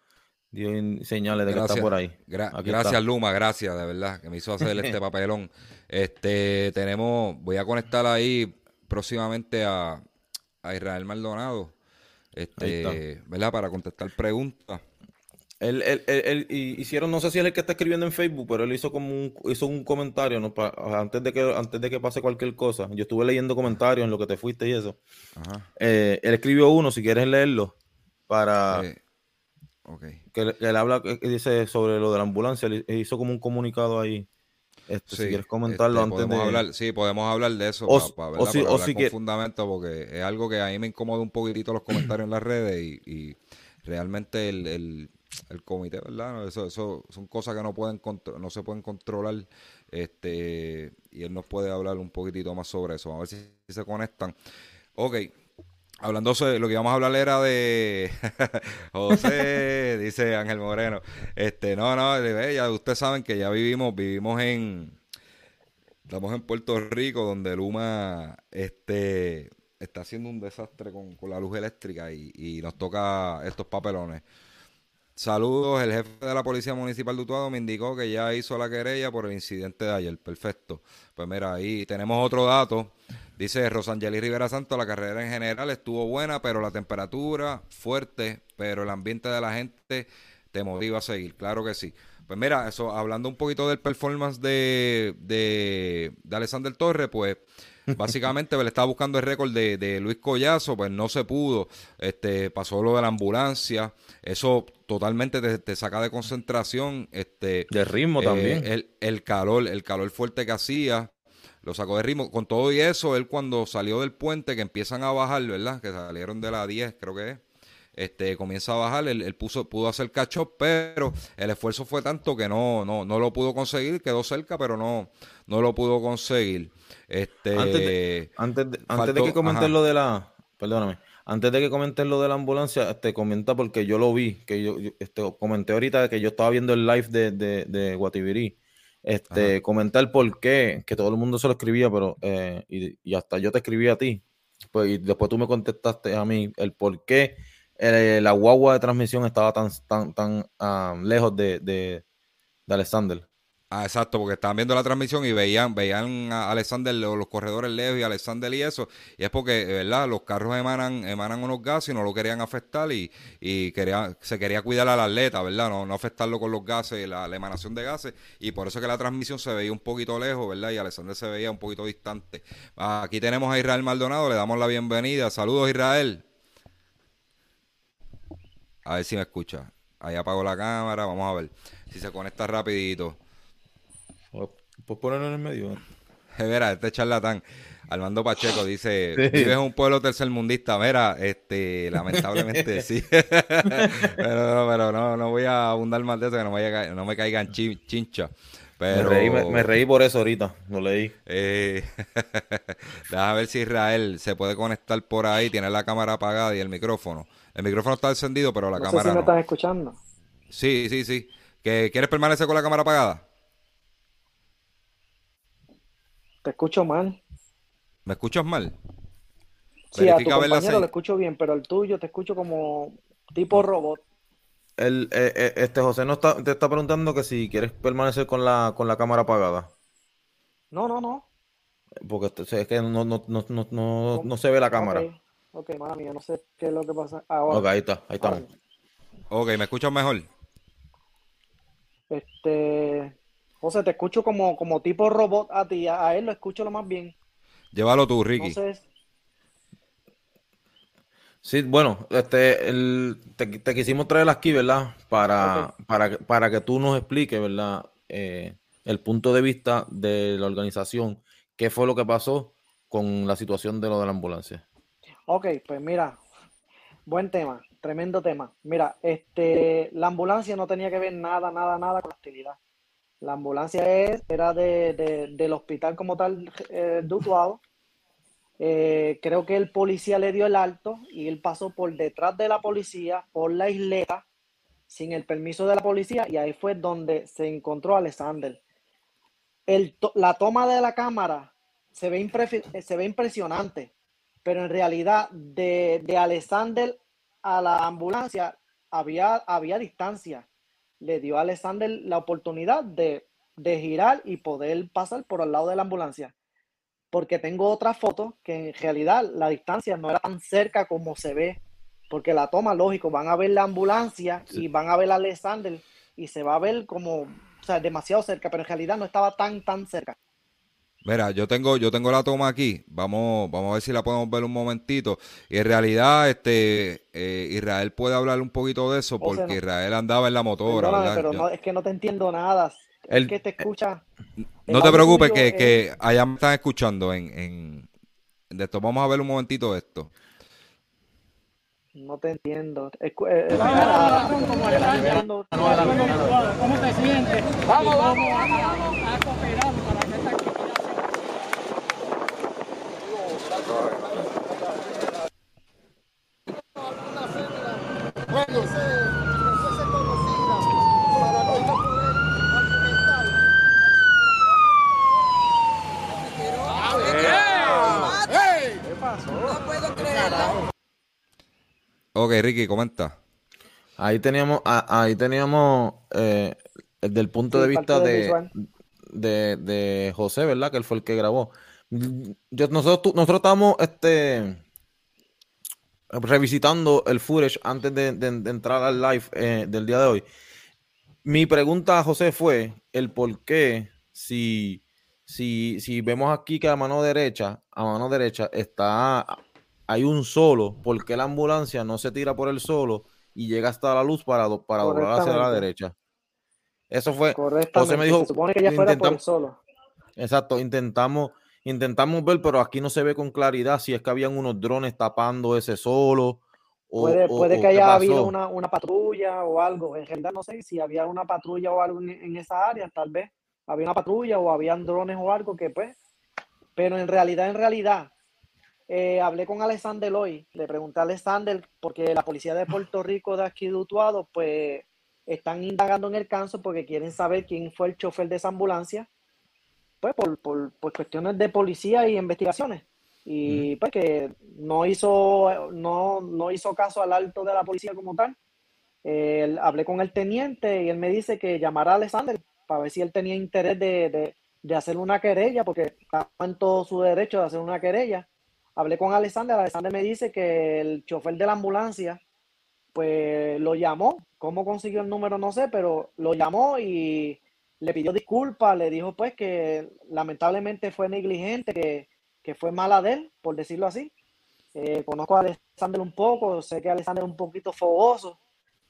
señales de que está por ahí. gracias, Luma, gracias, de verdad, que me hizo hacer este papelón. Este, tenemos, voy a conectar ahí próximamente a, a Israel Maldonado, este, ¿verdad? Para contestar preguntas. Él, él, él, hicieron, no sé si es el que está escribiendo en Facebook, pero él hizo como un, hizo un comentario ¿no? antes, de que, antes de que pase cualquier cosa. Yo estuve leyendo comentarios en lo que te fuiste y eso. Eh, él escribió uno, si quieres leerlo, para eh, que, él habla, que dice sobre lo de la ambulancia. Él hizo como un comunicado ahí. Este, si quieres comentarlo este, antes de... Hablar, sí, podemos hablar de eso o, para, si, con fundamento, porque es algo que a mí me incomoda un poquitito los comentarios en las redes y, realmente el el comité, ¿verdad? Eso, son cosas que no pueden no se pueden controlar. Este, y él nos puede hablar un poquitito más sobre eso. A ver si, se conectan. Ok. Hablando de lo que íbamos a hablar era de José, dice Ángel Moreno. Este, no, no, ya ustedes saben que ya vivimos, vivimos en estamos en Puerto Rico donde Luma este está haciendo un desastre con, la luz eléctrica y, y nos toca estos papelones. Saludos, el jefe de la Policía Municipal de Utuado me indicó que ya hizo la querella por el incidente de ayer. Perfecto. Pues mira, ahí tenemos otro dato. Dice Rosangeli Rivera Santo, la carrera en general estuvo buena, pero la temperatura fuerte, pero el ambiente de la gente te motiva a seguir. Claro que sí. Pues mira, eso, hablando un poquito del performance de, de, de Alexander Torres, pues Básicamente le estaba buscando el récord de, Luis Collazo, pues no se pudo. Este, pasó lo de la ambulancia. Eso totalmente te, saca de concentración. Este, de ritmo también. El, el, calor, el calor fuerte que hacía. Lo sacó de ritmo. Con todo y eso, él cuando salió del puente, que empiezan a bajar, ¿verdad? Que salieron de la 10, creo que es este, comienza a bajar, él, puso, pudo hacer cacho, pero el esfuerzo fue tanto que no, no, no lo pudo conseguir, quedó cerca, pero no, no lo pudo conseguir. Este, antes de, antes de, que comentes lo de la, perdóname, antes de que comentes lo de la ambulancia, este, comenta porque yo lo vi, que yo, este, comenté ahorita que yo estaba viendo el live de, de, de Guatibirí. Este, comentar por qué, que todo el mundo se lo escribía, pero eh, y, hasta yo te escribí a ti, pues y después tú me contestaste a mí el por qué eh, la guagua de transmisión estaba tan, tan, tan ah, lejos de, de, Alexander. Ah, exacto, porque estaban viendo la transmisión y veían, veían a Alexander, los, corredores lejos y Alexander y eso. Y es porque, ¿verdad? Los carros emanan, emanan unos gases y no lo querían afectar y, y quería, se quería cuidar al atleta, ¿verdad? No, no afectarlo con los gases, la, la emanación de gases. Y por eso que la transmisión se veía un poquito lejos, ¿verdad? Y Alexander se veía un poquito distante. Aquí tenemos a Israel Maldonado, le damos la bienvenida. Saludos, Israel. A ver si me escucha. Ahí apago la cámara, vamos a ver si se conecta rapidito. ¿Puedes ponerlo en el medio? Mira, este charlatán, Armando Pacheco, dice, vives en un pueblo tercermundista. Mira, este, lamentablemente sí. pero, no, no, voy a abundar más de eso, que no, me, no me caigan chincha. Pero... Me, reí, por eso ahorita, lo leí. Eh, déjame ver si Israel se puede conectar por ahí, tiene la cámara apagada y el micrófono. El micrófono está encendido, pero la cámara. Sé si me estás escuchando. Sí, sí, sí. ¿Quieres permanecer con la cámara apagada? Te escucho mal. ¿Me escuchas mal? Sí, a tu compañero lo escucho bien, pero el tuyo te escucho como tipo robot. El, eh, eh, este José no está, te está preguntando que si quieres permanecer con la, con la cámara apagada. No, no, no. Porque es que no, no, no, no, no se ve la cámara. Ok, mami, no sé qué es lo que pasa ahora. Ok, ahí está, ahí estamos. Ok, ¿me escuchas mejor? Este, José, te escucho como, como tipo robot a ti, a, él lo escucho lo más bien. Llévalo tú, Ricky. Sí, bueno, este, el, te, quisimos traer aquí, ¿verdad? Para, para, para que tú nos expliques, ¿verdad? Eh, el punto de vista de la organización, qué fue lo que pasó con la situación de lo de la ambulancia. Ok, pues mira, buen tema, tremendo tema. Mira, este, la ambulancia no tenía que ver nada, nada, nada con la hostilidad. La ambulancia es, era de, del hospital como tal, eh, Dutuado. Eh, creo que el policía le dio el alto y él pasó por detrás de la policía, por la isleta, sin el permiso de la policía, y ahí fue donde se encontró Alexander. El la toma de la cámara se ve, se ve impresionante, pero en realidad de, de Alexander a la ambulancia había, había distancia. Le dio a Alexander la oportunidad de, de girar y poder pasar por al lado de la ambulancia porque tengo otra foto que en realidad la distancia no era tan cerca como se ve, porque la toma, lógico, van a ver la ambulancia y van a ver a Alexander y se va a ver como, o sea, demasiado cerca, pero en realidad no estaba tan, tan cerca. Mira, yo tengo, yo tengo la toma aquí. Vamos, vamos a ver si la podemos ver un momentito. Y en realidad, este eh, Israel puede hablar un poquito de eso, porque Israel andaba en la motora. Pero no, es que no te entiendo nada. El, que te escucha. No te preocupes, que, que, allá me están escuchando en, en, esto. Vamos a ver un momentito esto. No te entiendo. ¿Cómo te sientes? Vamos, vamos, vamos a cooperar para que esta Bueno, Ok, Ricky, comenta. Ahí teníamos, ahí teníamos eh, desde el punto de vista de, de, José, ¿verdad? Que él fue el que grabó. nosotros, nosotros estábamos este, revisitando el footage antes de, entrar al live eh, del día de hoy. Mi pregunta a José fue el por qué, si, si, si vemos aquí que a mano derecha, a mano derecha está hay un solo, ¿por qué la ambulancia no se tira por el solo y llega hasta la luz para, para doblar hacia la derecha? Eso fue. José me dijo. Se supone que ya fuera por el solo. Exacto, intentamos, intentamos ver, pero aquí no se ve con claridad si es que habían unos drones tapando ese solo. O, puede, que haya habido una, patrulla o algo. En realidad no sé si había una patrulla o algo en, en, esa área, tal vez había una patrulla o habían drones o algo que pues. Pero en realidad, en realidad, eh, hablé con Alexander hoy, le pregunté a Alexander, porque la policía de Puerto Rico de aquí de Utuado, pues están indagando en el caso porque quieren saber quién fue el chofer de esa ambulancia, pues por, por, por cuestiones de policía y investigaciones. Y pues que no hizo, no, no hizo caso al alto de la policía como tal. hablé con el teniente y él me dice que llamara a Alexander para ver si él tenía interés de, de, de hacer una querella, porque está en todo su derecho de hacer una querella hablé con Alexander, Alexander me dice que el chofer de la ambulancia, pues lo llamó, cómo consiguió el número no sé, pero lo llamó y le pidió disculpas, le dijo pues que lamentablemente fue negligente, que, fue mala de él, por decirlo así. Eh, conozco a Alexander un poco, sé que Alexander es un poquito fogoso,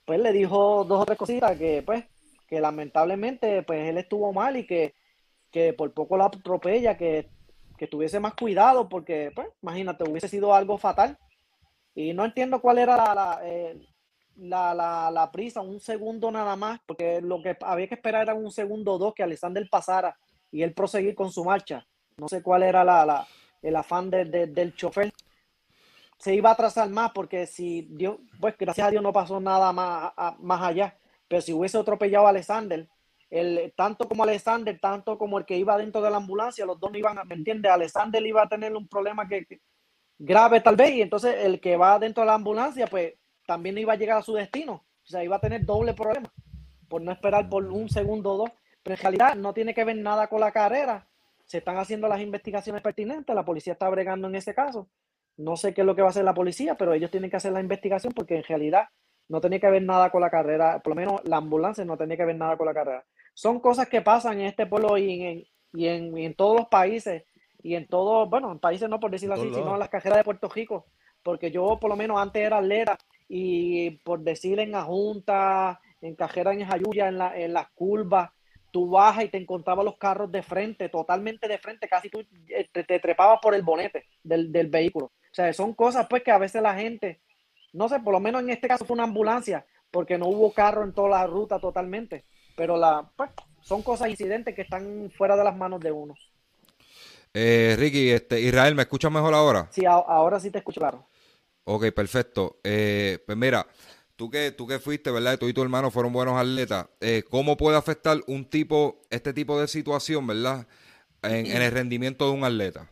pues le dijo dos o tres cositas que pues que lamentablemente pues él estuvo mal y que, que por poco la atropella, que que tuviese más cuidado porque, pues, imagínate, hubiese sido algo fatal. Y no entiendo cuál era la, eh, la, la, la, prisa, un segundo nada más, porque lo que había que esperar era un segundo o dos que Alexander pasara y él proseguir con su marcha. No sé cuál era la, el afán del chofer. Se iba a atrasar más porque si Dios, pues gracias a Dios no pasó nada más, más allá. Pero si hubiese atropellado a Alexander, el, tanto como Alexander, tanto como el que iba dentro de la ambulancia, los dos no iban a, ¿me entiendes? Alexander iba a tener un problema que, grave tal vez, y entonces el que va dentro de la ambulancia, pues también iba a llegar a su destino, o sea, iba a tener doble problema por no esperar por un segundo o dos, pero en realidad no tiene que ver nada con la carrera, se están haciendo las investigaciones pertinentes, la policía está bregando en ese caso, no sé qué es lo que va a hacer la policía, pero ellos tienen que hacer la investigación porque en realidad no tenía que ver nada con la carrera, por lo menos la ambulancia no tenía que ver nada con la carrera son cosas que pasan en este pueblo y en, y en, y en todos los países y en todos, bueno, en países no por decirlo así, sino en las cajeras de Puerto Rico, porque yo por lo menos antes era atleta y por decir en la junta, en cajera en Jayuya, en, la, en las curvas, tú bajas y te encontrabas los carros de frente, totalmente de frente, casi tú eh, te, te trepabas por el bonete del, del, vehículo. O sea, son cosas pues que a veces la gente, no sé, por lo menos en este caso fue una ambulancia, porque no hubo carro en toda la ruta totalmente pero la, pues, son cosas, incidentes que están fuera de las manos de uno. Eh, Ricky, este, Israel, ¿me escuchas mejor ahora? Sí, ahora sí te escucho claro. Ok, perfecto. Eh, pues mira, tú que, tú que fuiste, ¿verdad? Tú y tu hermano fueron buenos atletas. Eh, ¿Cómo puede afectar un tipo, este tipo de situación, ¿verdad? En, el rendimiento de un atleta.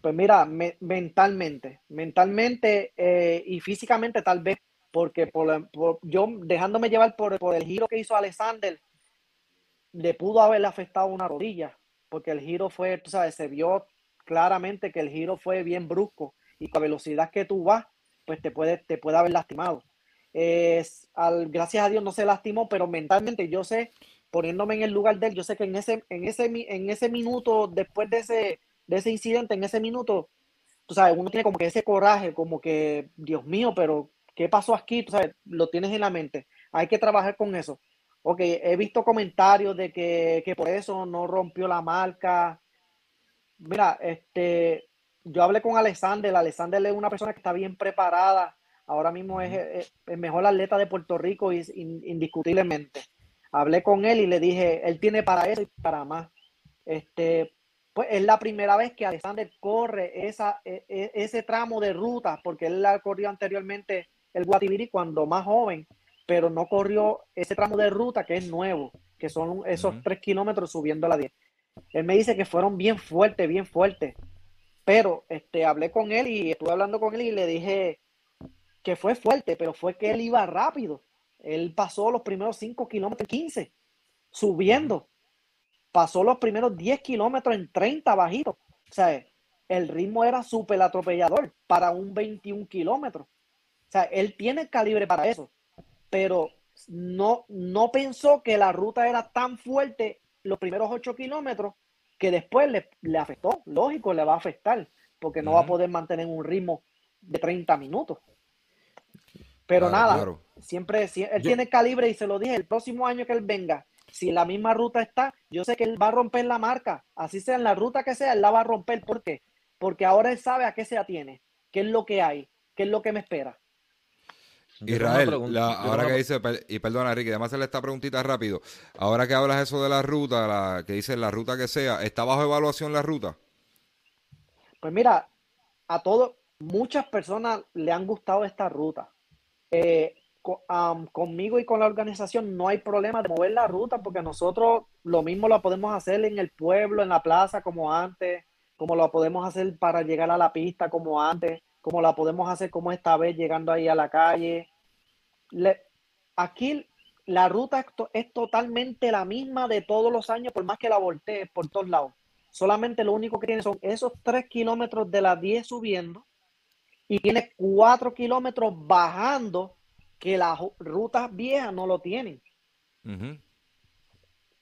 Pues mira, mentalmente, mentalmente eh, y físicamente tal vez, porque por, yo dejándome llevar por, por, el giro que hizo Alexander, le pudo haberle afectado una rodilla, porque el giro fue, tú sabes, se vio claramente que el giro fue bien brusco y con la velocidad que tú vas, pues te puede, te puede haber lastimado. Es, al, gracias a Dios no se lastimó, pero mentalmente yo sé, poniéndome en el lugar de él, yo sé que en ese, en ese, en ese minuto, después de ese, de ese incidente, en ese minuto, tú sabes, uno tiene como que ese coraje, como que, Dios mío, pero ¿qué pasó aquí? Tú sabes, lo tienes en la mente. Hay que trabajar con eso. Ok, he visto comentarios de que, que por eso no rompió la marca. Mira, este, yo hablé con Alexander, Alexander es una persona que está bien preparada, ahora mismo es, el mejor atleta de Puerto Rico indiscutiblemente. Hablé con él y le dije, él tiene para eso y para más. Este, pues es la primera vez que Alexander corre esa, e, e, ese tramo de ruta, porque él la corrió anteriormente el Guatibiri cuando más joven, pero no corrió ese tramo de ruta que es nuevo, que son esos tres kilómetros subiendo a la 10. Él me dice que fueron bien fuertes, bien fuertes. Pero este, hablé con él y estuve hablando con él y le dije que fue fuerte, pero fue que él iba rápido. Él pasó los primeros 5 kilómetros en 15, subiendo. Pasó los primeros 10 kilómetros en 30 bajito. O sea, el ritmo era súper atropellador para un 21 kilómetros. O sea, él tiene calibre para eso, pero no, no pensó que la ruta era tan fuerte los primeros 8 kilómetros que después le, afectó, lógico, le va a afectar, porque no va a poder mantener un ritmo de 30 minutos. Pero nada, siempre, él tiene calibre y se lo dije, el próximo año que él venga, si la misma ruta está, yo sé que él va a romper la marca, así sea en la ruta que sea, él la va a romper. ¿Por qué? Porque ahora él sabe a qué se atiene, qué es lo que hay, qué es lo que me espera. Israel, ahora que dice, y perdona Ricky, además hacerle esta preguntita rápido. Ahora que hablas eso de la ruta, la, que dice la ruta que sea, ¿está bajo evaluación la ruta? Pues mira, a todos, muchas personas le han gustado esta ruta. Eh, conmigo y con la organización no hay problema de mover la ruta porque nosotros lo mismo lo podemos hacer en el pueblo, en la plaza como antes, como lo podemos hacer para llegar a la pista como antes como la podemos hacer como esta vez, llegando ahí a la calle. aquí la ruta es totalmente la misma de todos los años, por más que la voltee por todos lados. Solamente lo único que tiene son esos tres kilómetros de las 10 subiendo y tiene cuatro kilómetros bajando que las rutas viejas no lo tienen.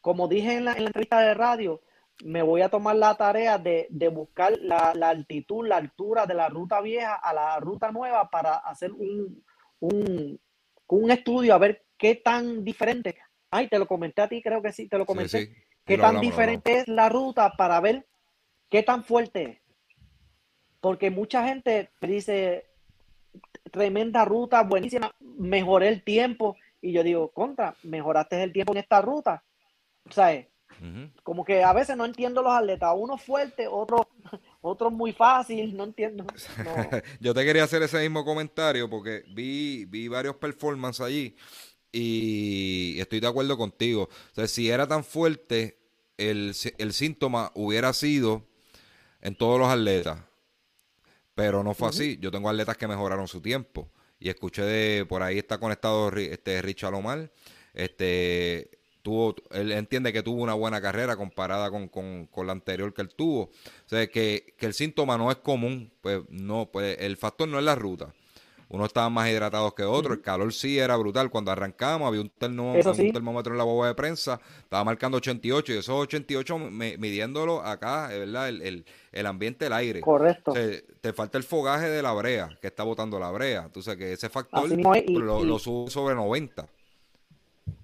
Como dije en la, en la entrevista de radio, me voy a tomar la tarea de, buscar la, altitud, la altura de la ruta vieja a la ruta nueva para hacer un, un, estudio a ver qué tan diferente. Ay, te lo comenté a ti, creo que sí, te lo comenté. Qué tan diferente es la ruta para ver qué tan fuerte es. Porque mucha gente dice, tremenda ruta, buenísima, mejoré el tiempo. Y yo digo, contra, mejoraste el tiempo en esta ruta. ¿Sabes? Como que a veces no entiendo los atletas, uno fuerte, otro, otro muy fácil, no entiendo. Yo te quería hacer ese mismo comentario porque vi, vi varios performances allí y estoy de acuerdo contigo. O sea, si era tan fuerte, el, el síntoma hubiera sido en todos los atletas. Pero no fue así. Yo tengo atletas que mejoraron su tiempo. Y escuché de, por ahí está conectado este Richard Omar. Este, tuvo, él entiende que tuvo una buena carrera comparada con, la anterior que él tuvo. O sea, que, el síntoma no es común, pues no, pues el factor no es la ruta. Uno estaba más hidratado que otro, el calor sí era brutal. Cuando arrancamos había un, termómetro en la boba de prensa, estaba marcando 88 y esos 88 midiéndolo acá, ¿verdad? El, el, ambiente, el aire. Correcto. te falta el fogaje de la brea, que está botando la brea. Entonces que ese factor lo, lo sube sobre 90.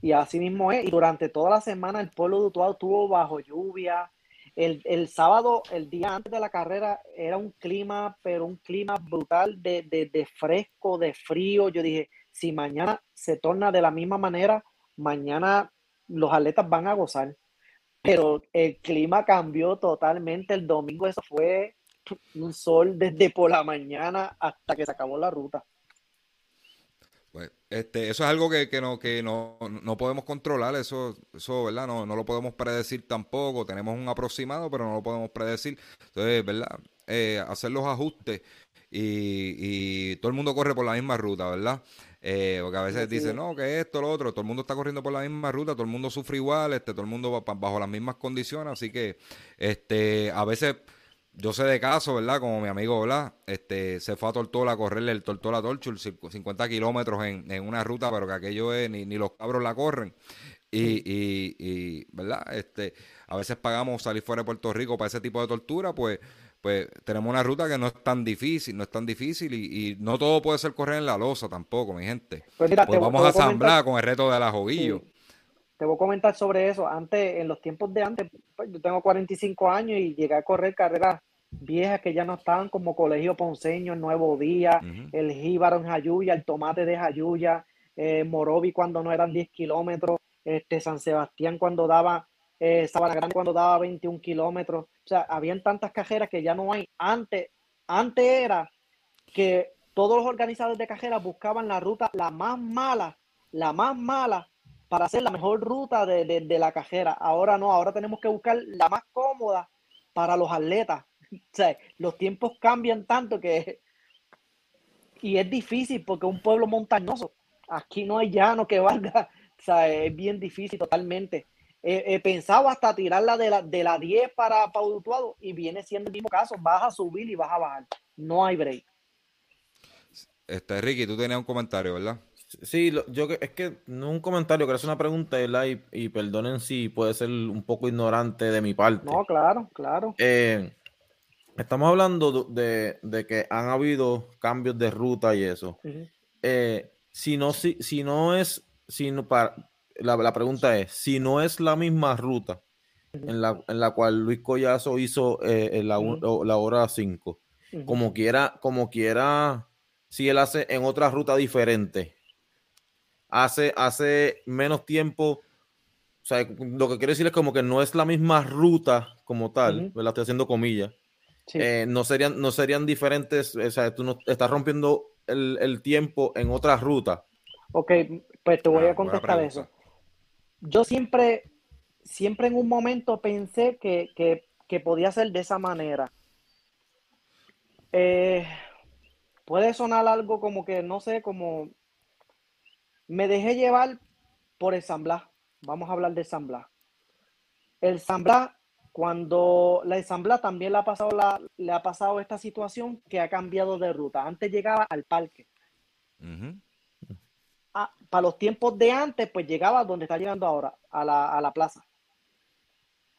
Y así mismo es. Y durante toda la semana el pueblo de Utuado estuvo bajo lluvia. El, sábado, el día antes de la carrera, era un clima, pero un clima brutal de, de, fresco, de frío. Yo dije, si mañana se torna de la misma manera, mañana los atletas van a gozar. pero el clima cambió totalmente el domingo. Eso fue un sol desde por la mañana hasta que se acabó la ruta. Pues, este, eso es algo que, que, no, que no, no podemos controlar, eso, eso ¿verdad? No, no lo podemos predecir tampoco, tenemos un aproximado, pero no lo podemos predecir. Entonces, ¿verdad? Eh, hacer los ajustes y, y, todo el mundo corre por la misma ruta, ¿verdad? Eh, porque a veces dicen, no, que esto, lo otro, todo el mundo está corriendo por la misma ruta, todo el mundo sufre igual, este, todo el mundo va bajo las mismas condiciones, así que este, a veces yo sé de caso, ¿verdad? Como mi amigo Blas, este, se fue a Tortola a correrle el Tortola Torchul, 50 kilómetros en, en, una ruta, pero que aquello es, ni, ni los cabros la corren. Y, y, y, ¿verdad? Este, a veces pagamos salir fuera de Puerto Rico para ese tipo de tortura, pues, pues tenemos una ruta que no es tan difícil, no es tan difícil y, y no todo puede ser correr en la losa tampoco, mi gente. Pues, mira, pues vamos a asamblar con el reto de la joguillo. Sí. Te voy a comentar sobre eso. Antes, en los tiempos de antes, pues, yo tengo 45 años y llegué a correr carreras viejas que ya no estaban como Colegio Ponceño, el Nuevo Día, el Jíbaro en Jayuya, el Tomate de Jayuya, eh, Morovi cuando no eran 10 kilómetros, este, San Sebastián cuando daba, eh, Sabana Grande cuando daba 21 kilómetros. O sea, habían tantas cajeras que ya no hay. Antes, antes era que todos los organizadores de cajeras buscaban la ruta la más mala, la más mala para hacer la mejor ruta de, de, de la cajera. Ahora no, ahora tenemos que buscar la más cómoda para los atletas o sea, los tiempos cambian tanto que... Y es difícil porque es un pueblo montañoso. Aquí no hay llano que valga. O sea, es bien difícil totalmente. He, he pensado hasta tirarla de la, de la 10 para, para Utuado y viene siendo el mismo caso. Vas a subir y vas a bajar. No hay break. Este, Ricky, tú tenías un comentario, ¿verdad? Sí, yo es que no es un comentario, que es una pregunta. Y, y, perdonen si puede ser un poco ignorante de mi parte. No, claro, claro. Eh, Estamos hablando de, de, que han habido cambios de ruta y eso. Uh -huh. eh, si, no, si, si no es, si no, para, la, la, pregunta es, si no es la misma ruta uh -huh. en, la, en la cual Luis Collazo hizo eh, la, uh -huh. la, hora 5, como quiera, como quiera, si él hace en otra ruta diferente, hace, hace menos tiempo, o sea, lo que quiero decir es como que no es la misma ruta como tal, la estoy haciendo comillas, Sí. Eh, no, serían, no serían diferentes, o sea, tú no estás rompiendo el, el tiempo en otra ruta. Ok, pues te voy ah, a contestar eso. Yo siempre, siempre en un momento pensé que, que, que podía ser de esa manera. Eh, puede sonar algo como que, no sé, como me dejé llevar por el San Blas. Vamos a hablar de San Blas. El San Blas cuando la Asamblea también le ha, pasado la, le ha pasado esta situación que ha cambiado de ruta. Antes llegaba al parque. Uh -huh. ah, para los tiempos de antes, pues llegaba donde está llegando ahora, a la, a la plaza.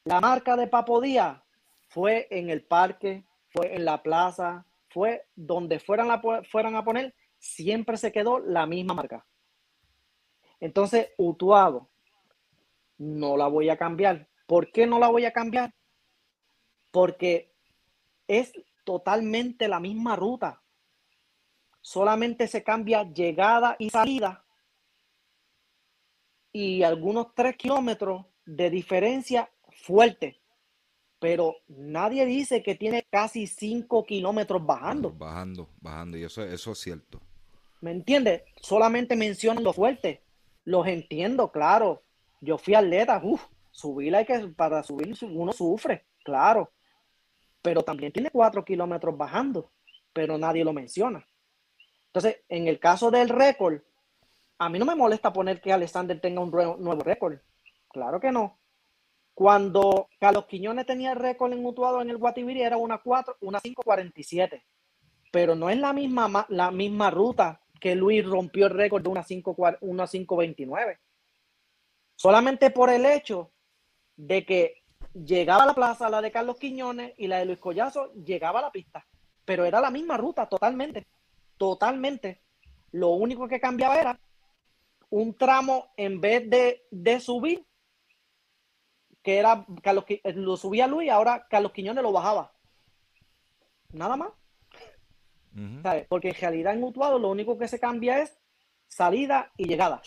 La marca de Papo Díaz fue en el parque, fue en la plaza, fue donde fueran, a, fueran a poner, siempre se quedó la misma marca. Entonces, Utuado, no la voy a cambiar ¿Por qué no la voy a cambiar? Porque es totalmente la misma ruta. Solamente se cambia llegada y salida y algunos tres kilómetros de diferencia fuerte. Pero nadie dice que tiene casi cinco kilómetros bajando. Bajando, bajando, y eso, eso es cierto. ¿Me entiendes? Solamente mencionan lo fuerte. Los entiendo, claro. Yo fui atleta, uff, subir hay que, para subir uno sufre, claro, pero también tiene cuatro kilómetros bajando, pero nadie lo menciona. Entonces, en el caso del récord, a mí no me molesta poner que Alexander tenga un nuevo récord, claro que no. Cuando Carlos Quiñones tenía el récord en Utuado en el Guatibiri era una 4, una 5.47, pero no es la misma, la misma ruta que Luis rompió el récord de una 5.29. Solamente por el hecho de que llegaba a la plaza, la de Carlos Quiñones y la de Luis Collazo, llegaba a la pista. Pero era la misma ruta, totalmente. Totalmente. Lo único que cambiaba era un tramo en vez de, de subir, que era Carlos, lo subía Luis, ahora Carlos Quiñones lo bajaba. Nada más. Porque en realidad en Utuado lo único que se cambia es salida y llegada.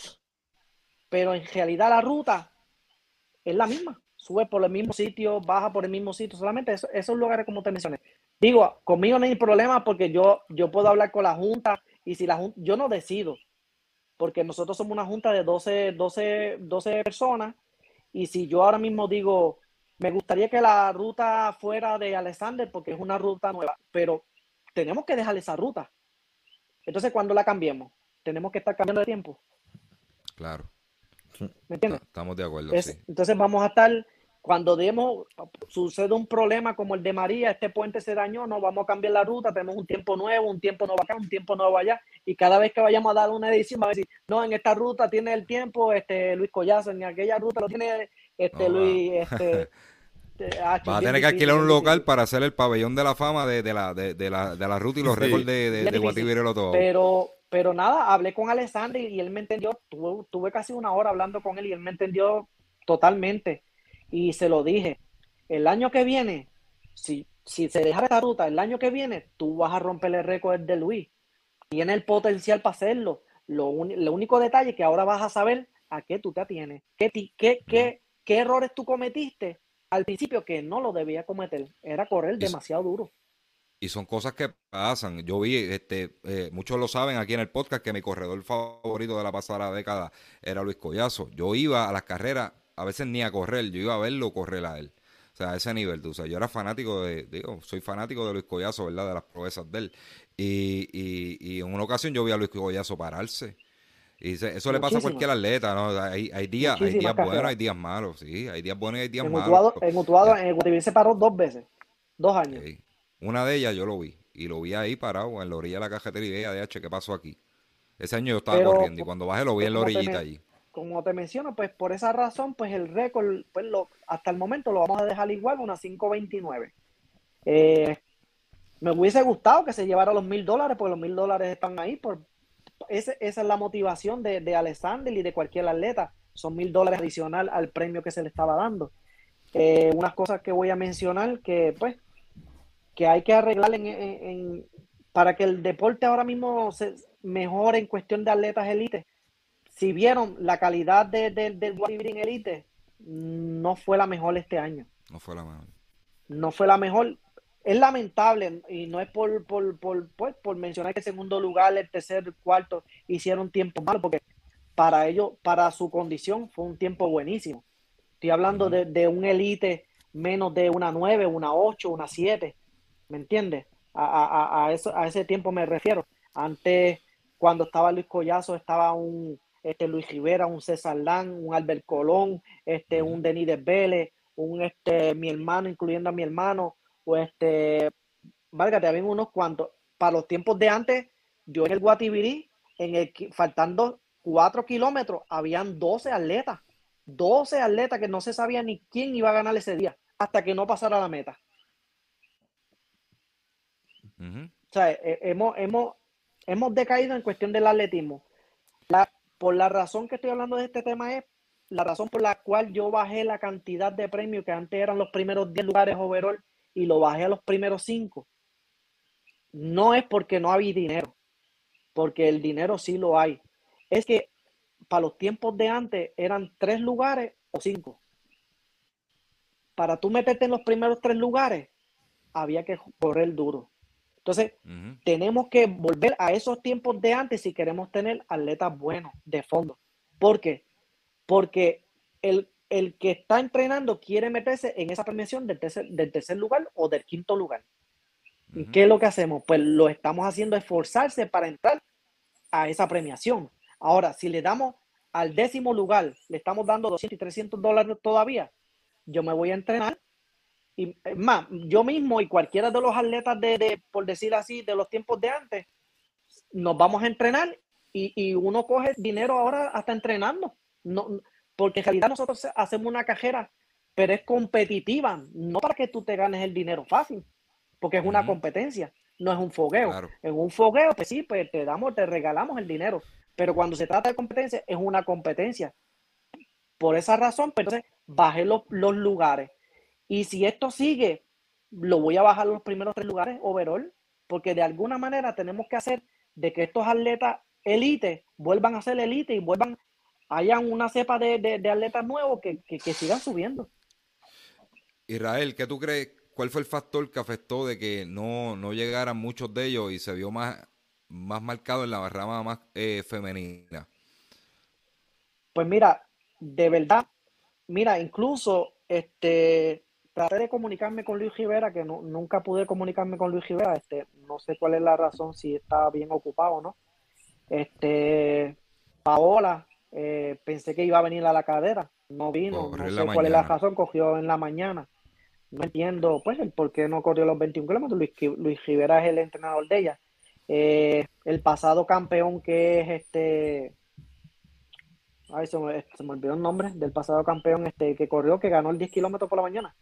Pero en realidad la ruta es la misma sube por el mismo sitio, baja por el mismo sitio, solamente esos lugares como te mencioné. Digo, conmigo no hay problema porque yo, yo puedo hablar con la Junta y si la Junta, yo no decido, porque nosotros somos una Junta de 12, 12, 12 personas y si yo ahora mismo digo, me gustaría que la ruta fuera de Alexander porque es una ruta nueva, pero tenemos que dejar esa ruta. Entonces, cuando la cambiemos, tenemos que estar cambiando de tiempo. Claro. ¿Me entiendes? Estamos de acuerdo. sí. Entonces vamos a estar, cuando demos, sucede un problema como el de María, este puente se dañó, no vamos a cambiar la ruta, tenemos un tiempo nuevo, un tiempo nuevo acá, un tiempo nuevo allá, y cada vez que vayamos a dar una edición, va a decir, no, en esta ruta tiene el tiempo este Luis Collazo, en aquella ruta lo tiene este Luis, este, este ah, Va a tener que alquilar un local para hacer el pabellón de la fama de, la, de, la, de la ruta y los récords de, de, de todo. Pero, pero nada, hablé con Alexander y él me entendió. Tuve, tuve casi una hora hablando con él y él me entendió totalmente. Y se lo dije. El año que viene, si, si se deja esta ruta, el año que viene, tú vas a romper el récord de Luis. Tiene el potencial para hacerlo. Lo, único detalle es que ahora vas a saber a qué tú te atienes. ¿Qué, qué, qué, qué errores tú cometiste al principio que no lo debía cometer. Era correr demasiado duro. Y son cosas que pasan. Yo vi, este, eh, muchos lo saben aquí en el podcast, que mi corredor favorito de la pasada década era Luis Collazo. Yo iba a las carreras, a veces ni a correr, yo iba a verlo correr a él. O sea, a ese nivel, tú, o sea, yo era fanático de, digo, soy fanático de Luis Collazo, ¿verdad? De las proezas de él. Y, y, y en una ocasión yo vi a Luis Collazo pararse y eso le pasa a cualquier atleta, ¿no? Hay, hay días, hay días buenos, hay días malos, sí, hay días buenos y hay días malos. en Utuado, en el se paró dos veces, dos años. Una de ellas yo lo vi, y lo vi ahí parado en la orilla de la cajetería de H, ¿qué pasó aquí? Ese año yo estaba corriendo y cuando bajé lo vi en la orillita allí. Como te menciono, pues por esa razón, pues el récord, pues lo, hasta el momento lo vamos a dejar igual, una 529. Eh, me hubiese gustado que se llevara los mil dólares, porque los mil dólares están ahí por, esa es la motivación de, de Alexander y de cualquier atleta. Son mil dólares adicional al premio que se le estaba dando. Eh, unas cosas que voy a mencionar que, pues, que hay que arreglar en, para que el deporte ahora mismo se mejore en cuestión de atletas élite. Si vieron la calidad de, del bodybuilding elite, no fue la mejor este año. No fue la mejor. No fue la mejor es lamentable y no es por, por, por, pues, por mencionar que el segundo lugar, el tercer, el cuarto hicieron tiempo malo, porque para ellos, para su condición, fue un tiempo buenísimo. Estoy hablando de, un elite menos de una 9, una 8, una 7, ¿me entiendes? A, a, eso, a ese tiempo me refiero. Antes, cuando estaba Luis Collazo, estaba un este, Luis Rivera, un César Lan, un Albert Colón, este, un Denis Vélez, un este, mi hermano, incluyendo a mi hermano, pues este, válgate, había unos cuantos. Para los tiempos de antes, yo en el Guatibirí, en el, faltando cuatro kilómetros, habían 12 atletas. 12 atletas que no se sabía ni quién iba a ganar ese día, hasta que no pasara la meta. O sea, eh, hemos, hemos, hemos decaído en cuestión del atletismo. La, por la razón que estoy hablando de este tema es la razón por la cual yo bajé la cantidad de premios que antes eran los primeros 10 lugares overall y lo bajé a los primeros cinco, no es porque no había dinero, porque el dinero sí lo hay. Es que para los tiempos de antes eran tres lugares o cinco. Para tú meterte en los primeros tres lugares, había que correr duro. Entonces, tenemos que volver a esos tiempos de antes si queremos tener atletas buenos de fondo. ¿Por qué? Porque el el que está entrenando quiere meterse en esa premiación del tercer, del tercer lugar o del quinto lugar. ¿Qué es lo que hacemos? Pues lo estamos haciendo esforzarse para entrar a esa premiación. Ahora, si le damos al décimo lugar, le estamos dando 200 y 300 dólares todavía, yo me voy a entrenar. Y más, yo mismo y cualquiera de los atletas de, por decir así, de los tiempos de antes, nos vamos a entrenar y, y uno coge dinero ahora hasta entrenando. No, porque en realidad nosotros hacemos una cajera, pero es competitiva, no para que tú te ganes el dinero fácil, porque es una competencia, no es un fogueo. En un fogueo, pues sí, pues te damos, te regalamos el dinero, pero cuando se trata de competencia, es una competencia. Por esa razón, pues entonces bajé los, los lugares. Y si esto sigue, lo voy a bajar los primeros tres lugares overall, porque de alguna manera tenemos que hacer de que estos atletas elite vuelvan a ser elite y vuelvan hayan una cepa de, atletas nuevos que, sigan subiendo. Israel, ¿qué tú crees? ¿Cuál fue el factor que afectó de que no, no llegaran muchos de ellos y se vio más, más marcado en la rama más eh, femenina? Pues mira, de verdad, mira, incluso este traté de comunicarme con Luis Rivera, que no, nunca pude comunicarme con Luis Rivera, este, no sé cuál es la razón, si estaba bien ocupado o no. Este, Paola, eh, pensé que iba a venir a la cadera, no vino, no sé cuál es la razón, cogió en la mañana. No entiendo, pues, el por qué no corrió los 21 kilómetros. Luis, Luis Rivera es el entrenador de ella. Eh, el pasado campeón que es este Ay, se me, olvidó el nombre del pasado campeón este que corrió, que ganó el 10 kilómetros por la mañana.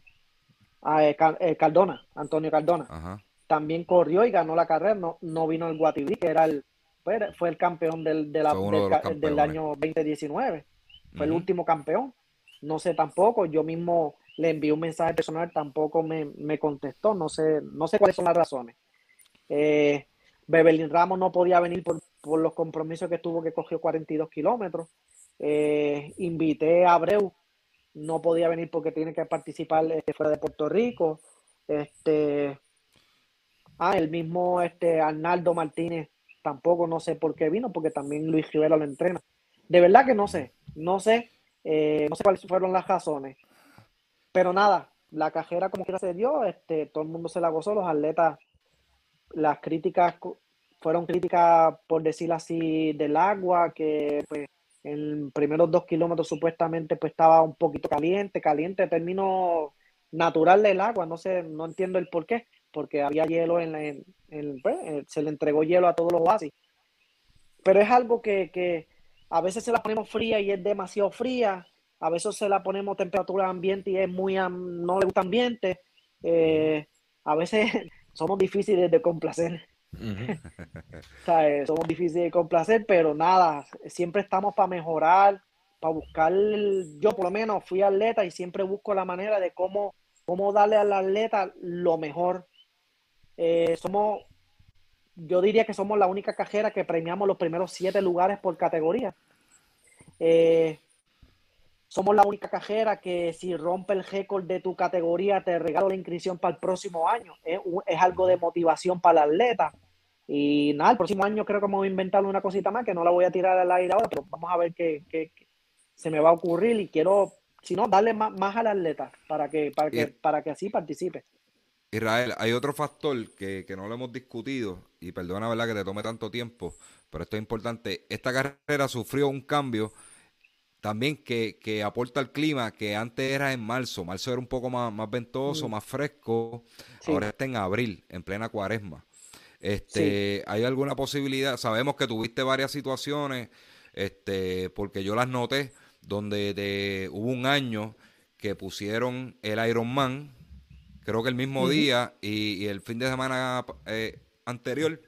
Ah, eh, eh, Cardona, Antonio Cardona. También corrió y ganó la carrera. No, no vino el Guatibí, que era el, fue, el campeón del, del, año 2019. Fue el último campeón. No sé tampoco. Yo mismo le envié un mensaje personal, tampoco me, contestó. No sé, no sé cuáles son las razones. Eh, Bebelín Ramos no podía venir por, por los compromisos que tuvo, que cogió 42 kilómetros. Eh, invité a Abreu, no podía venir porque tiene que participar este, fuera de Puerto Rico. Este, ah, el mismo este, Arnaldo Martínez tampoco no sé por qué vino, porque también Luis Rivera lo entrena. De verdad que no sé, no sé, eh, no sé cuáles fueron las razones. Pero nada, la cajera como quiera se dio, este, todo el mundo se la gozó, los atletas, las críticas fueron críticas, por decirlo así, del agua, que pues en primeros dos kilómetros supuestamente pues estaba un poquito caliente, caliente, término natural del agua, no sé, no entiendo el por qué, porque había hielo en, pues, eh, se le entregó hielo a todos los oasis. Pero es algo que, a veces se la ponemos fría y es demasiado fría, a veces se la ponemos temperatura ambiente y es muy, no le gusta ambiente, eh, a veces somos difíciles de complacer. somos difíciles de complacer, pero nada, siempre estamos para mejorar, para buscar, yo por lo menos fui atleta y siempre busco la manera de cómo, cómo darle al atleta lo mejor. Eh, somos, yo diría que somos la única cajera que premiamos los primeros siete lugares por categoría. Eh, somos la única cajera que si rompe el récord de tu categoría te regalo la inscripción para el próximo año. Es, es, algo de motivación para el atleta. Y nada, el próximo año creo que vamos a inventar una cosita más que no la voy a tirar al aire ahora, pero vamos a ver qué, se me va a ocurrir y quiero, si no, darle más, más al atleta para que, para que, para que así participe. Israel, hay otro factor que, que no lo hemos discutido, y perdona verdad que te tome tanto tiempo, pero esto es importante. Esta carrera sufrió un cambio también que, que, aporta el clima, que antes era en marzo. Marzo era un poco más, más ventoso, mm. más fresco. Ahora está en abril, en plena cuaresma. Este, ¿Hay alguna posibilidad? Sabemos que tuviste varias situaciones, este, porque yo las noté, donde hubo un año que pusieron el Ironman, creo que el mismo día, y, el fin de semana eh, anterior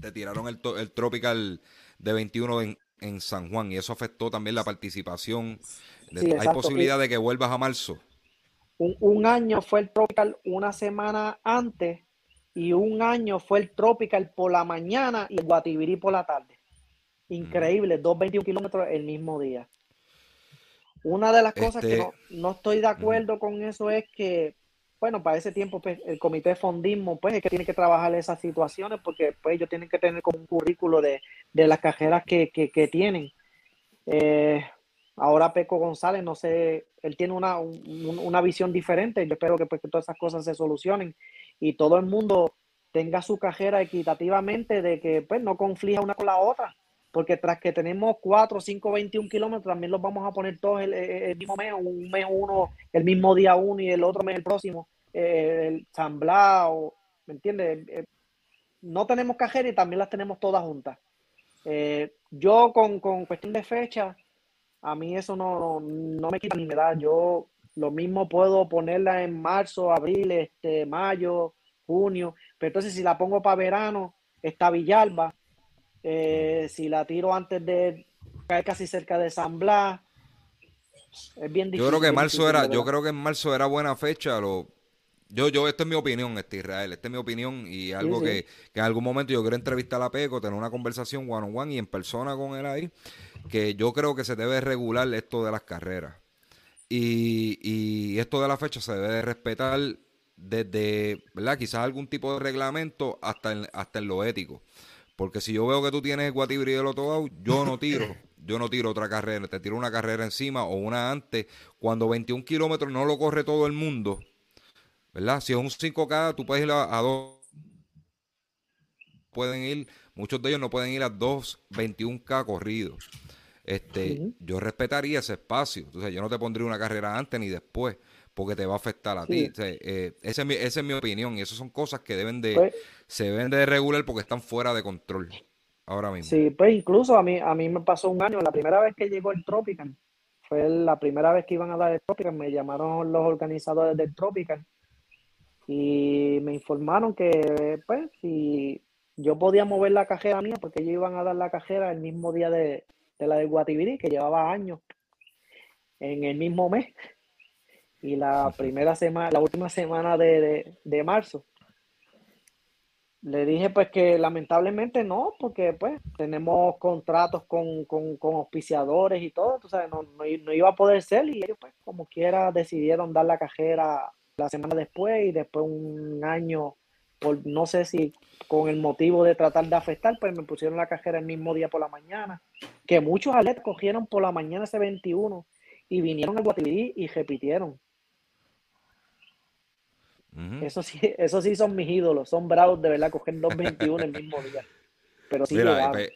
te tiraron el, el Tropical de 21 en, en San Juan y eso afectó también la participación. ¿Hay posibilidad de que vuelvas a marzo? Un, año fue el Tropical una semana antes y un año fue el Tropical por la mañana y el Guatibirí por la tarde. Increíble, 221 kilómetros el mismo día. Una de las cosas que este, no, estoy de acuerdo con eso es que bueno, para ese tiempo pues, el comité de fondismo pues es que tiene que trabajar esas situaciones porque pues ellos tienen que tener como un currículo de, las cajeras que, tienen. Eh, ahora Peco González, no sé, él tiene una, una visión diferente. Yo espero que, pues, que todas esas cosas se solucionen y todo el mundo tenga su cajera equitativamente de que pues no conflija una con la otra porque tras que tenemos 4, 5, 21 kilómetros, también los vamos a poner todos el, mismo mes, un mes uno, el mismo día uno y el otro mes el próximo, eh, el San ¿me entiendes? Eh, no tenemos cajera y también las tenemos todas juntas. Eh, yo con, con, cuestión de fecha, a mí eso no, no, me quita ni me da. Yo lo mismo puedo ponerla en marzo, abril, este, mayo, junio, pero entonces si la pongo para verano, está Villalba, eh, si la tiro antes de caer casi cerca de San Blas, es bien difícil. Yo creo que marzo era, yo creo que en marzo era buena fecha. Lo, yo, yo, esta es mi opinión, este Israel, esta es mi opinión y algo Que, que, en algún momento yo quiero entrevistar a Peco, tener una conversación one on one y en persona con él ahí, que yo creo que se debe regular esto de las carreras. Y, y esto de la fecha se debe respetar desde, ¿verdad? Quizás algún tipo de reglamento hasta en, hasta en lo ético. Porque si yo veo que tú tienes Guatibri del Otobao, yo no tiro. Yo no tiro otra carrera. Te tiro una carrera encima o una antes. Cuando 21 kilómetros no lo corre todo el mundo. ¿Verdad? Si es un 5K, tú puedes ir a, dos. Pueden ir, muchos de ellos no pueden ir a dos 21K corridos. Este, Yo respetaría ese espacio. Entonces, yo no te pondría una carrera antes ni después porque te va a afectar a ti. Eh, esa, es mi, opinión y esas son cosas que deben de, pues se deben de regular porque están fuera de control ahora mismo. Sí, pues incluso a mí, a mí me pasó un año, la primera vez que llegó el Tropical, fue la primera vez que iban a dar el Tropical, me llamaron los organizadores del Tropical y me informaron que pues si yo podía mover la cajera mía porque ellos iban a dar la cajera el mismo día de, la de Guatibiri, que llevaba años, en el mismo mes y la primera semana, la última semana de, marzo. Le dije pues que lamentablemente no, porque pues tenemos contratos con, con, auspiciadores y todo, tú sabes, no, no, iba a poder ser y ellos pues como quiera decidieron dar la cajera la semana después y después un año, por no sé si con el motivo de tratar de afectar, pues me pusieron la cajera el mismo día por la mañana, que muchos atletas cogieron por la mañana ese 21 y vinieron al Guatibirí y repitieron. Eso sí, eso sí son mis ídolos, son bravos de verdad, coger 2.21 el mismo día. Pero sí Mira, pues,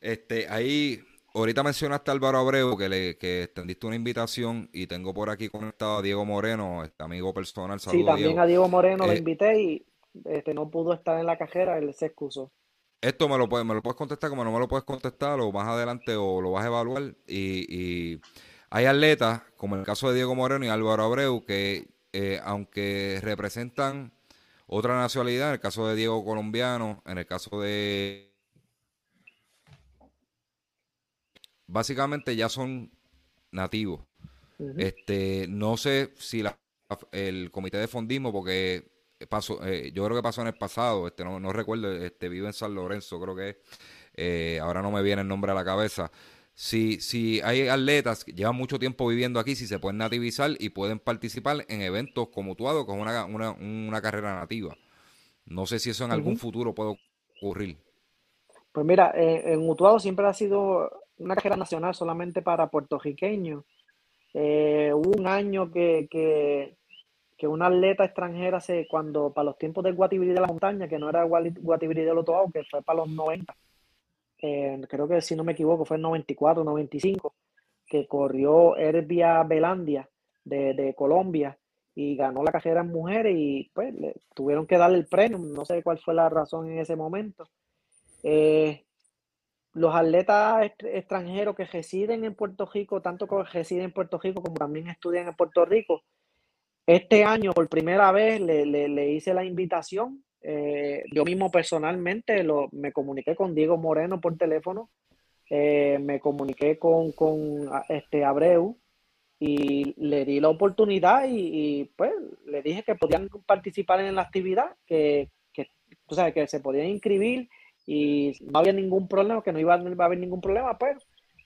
este, ahí, ahorita mencionaste a Álvaro Abreu, que le que extendiste una invitación y tengo por aquí conectado a Diego Moreno, este amigo personal. sí, también a Diego Moreno lo eh, invité y este, no pudo estar en la cajera, él se excusó. Esto me lo, puedes, me lo puedes contestar como no me lo puedes contestar o más adelante o lo vas a evaluar. Y, y hay atletas, como el caso de Diego Moreno y Álvaro Abreu, que eh, aunque representan otra nacionalidad, en el caso de Diego Colombiano, en el caso de... Básicamente ya son nativos. Este, no sé si la, el comité de fondismo, porque pasó, eh, yo creo que pasó en el pasado, este, no, no recuerdo, este, vive en San Lorenzo, creo que eh, ahora no me viene el nombre a la cabeza si, si hay atletas que llevan mucho tiempo viviendo aquí, si se pueden nativizar y pueden participar en eventos como Tuado, que es una, una, una carrera nativa. No sé si eso en algún futuro puede ocurrir. Pues mira, eh, en Utuado siempre ha sido una carrera nacional solamente para puertorriqueños. Eh, hubo un año que, que, que, una atleta extranjera, se, cuando para los tiempos del Guatibiri de la montaña, que no era Guatibiri de Utuado, que fue para los 90, creo que si no me equivoco fue en 94, 95, que corrió Herbia Belandia de, Colombia y ganó la carrera en mujeres y pues le tuvieron que darle el premio, no sé cuál fue la razón en ese momento. Eh, los atletas extranjeros que residen en Puerto Rico, tanto que residen en Puerto Rico como también estudian en Puerto Rico, este año por primera vez le, le hice la invitación eh, yo mismo personalmente lo, me comuniqué con Diego Moreno por teléfono, eh, me comuniqué con, con este Abreu y le di la oportunidad y, pues le dije que podían participar en la actividad, que, que, tú sabes, que se podían inscribir y no había ningún problema, que no iba, a haber ningún problema, pues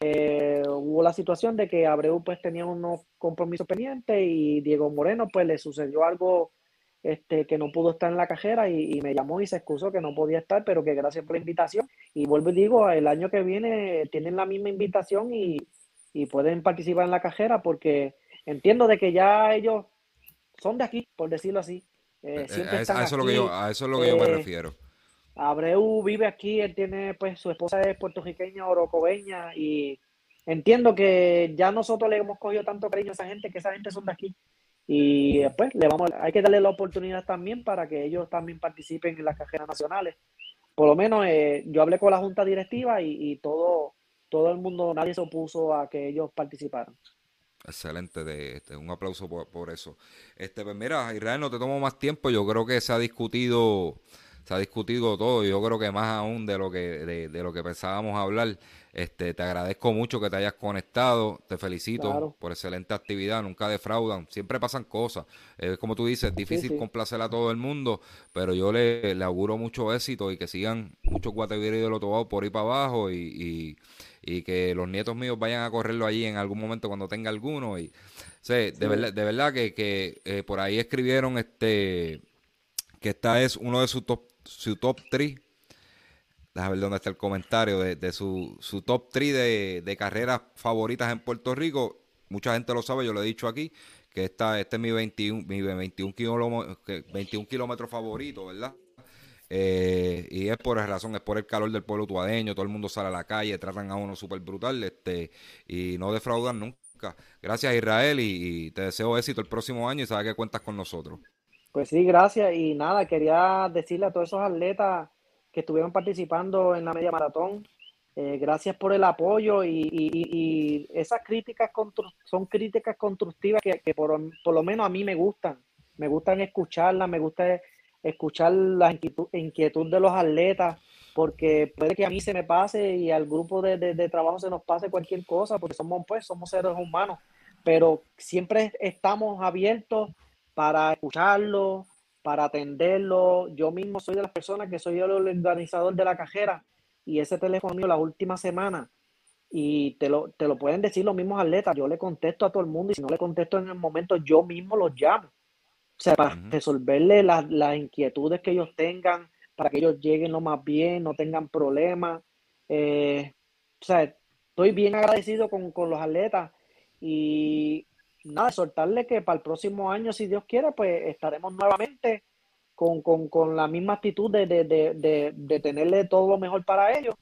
eh, hubo la situación de que Abreu pues tenía unos compromisos pendientes y Diego Moreno pues le sucedió algo este, que no pudo estar en la cajera y, me llamó y se excusó que no podía estar, pero que gracias por la invitación. Y vuelvo y digo, el año que viene tienen la misma invitación y, pueden participar en la cajera porque entiendo de que ya ellos son de aquí, por decirlo así. Eh, a, eso es lo que yo, a eso es lo que yo me eh, refiero. Abreu vive aquí, él tiene, pues, su esposa es puertorriqueña, orocobeña, y entiendo que ya nosotros le hemos cogido tanto cariño a esa gente, que esa gente son de aquí, y después le vamos, hay que darle la oportunidad también para que ellos también participen en las cajeras nacionales. Por lo menos eh, yo hablé con la junta directiva y, todo, todo el mundo, nadie se opuso a que ellos participaran. Excelente, de, este, un aplauso por, eso. Este, pues mira, Israel, no te tomo más tiempo. Yo creo que se ha discutido se ha discutido todo. Yo creo que más aún de lo que, de, lo que pensábamos hablar. Este, te agradezco mucho que te hayas conectado. Te felicito por excelente actividad. Nunca defraudan. Siempre pasan cosas. Es como tú dices, es difícil complacer a todo el mundo, pero yo le, le auguro mucho éxito y que sigan muchos guateviros de Lotobao por ahí para abajo y, y, que los nietos míos vayan a correrlo allí en algún momento cuando tenga alguno. Y, de, verdad, de verdad que, que eh, por ahí escribieron este que esta es uno de sus top, su top 3 Déjame ver dónde está el comentario de, su, su, top 3 de, de, carreras favoritas en Puerto Rico. Mucha gente lo sabe, yo lo he dicho aquí, que esta, este es mi 21, mi 21, kilómetros 21 kilómetros favorito, ¿verdad? Eh, y es por razón, es por el calor del pueblo tuadeño, todo el mundo sale a la calle, tratan a uno súper brutal, este, y no defraudan nunca. Gracias Israel y, te deseo éxito el próximo año y sabes que cuentas con nosotros. Pues sí, gracias. Y nada, quería decirle a todos esos atletas que estuvieron participando en la media maratón. Eh, gracias por el apoyo y, esas críticas son críticas constructivas que, por, lo menos a mí me gustan. Me gustan escucharlas, me gusta escuchar la inquietud, de los atletas, porque puede que a mí se me pase y al grupo de, trabajo se nos pase cualquier cosa, porque somos, pues, somos seres humanos, pero siempre estamos abiertos para escucharlo, para atenderlo. Yo mismo soy de las personas que soy el organizador de la cajera y ese teléfono mío la última semana y te lo, te lo pueden decir los mismos atletas. Yo le contesto a todo el mundo y si no le contesto en el momento, yo mismo los llamo. O sea, para resolverle las, inquietudes que ellos tengan, para que ellos lleguen lo más bien, no tengan problemas. Eh, o sea, estoy bien agradecido con, con los atletas y nada, soltarle que para el próximo año, si Dios quiere, pues estaremos nuevamente con, la misma actitud de, tenerle todo lo mejor para ellos.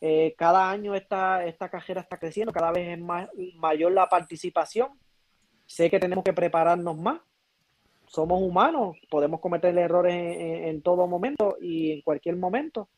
Eh, cada año esta, esta cajera está creciendo, cada vez es más, mayor la participación. Sé que tenemos que prepararnos más. Somos humanos, podemos cometer errores en, en todo momento y en cualquier momento,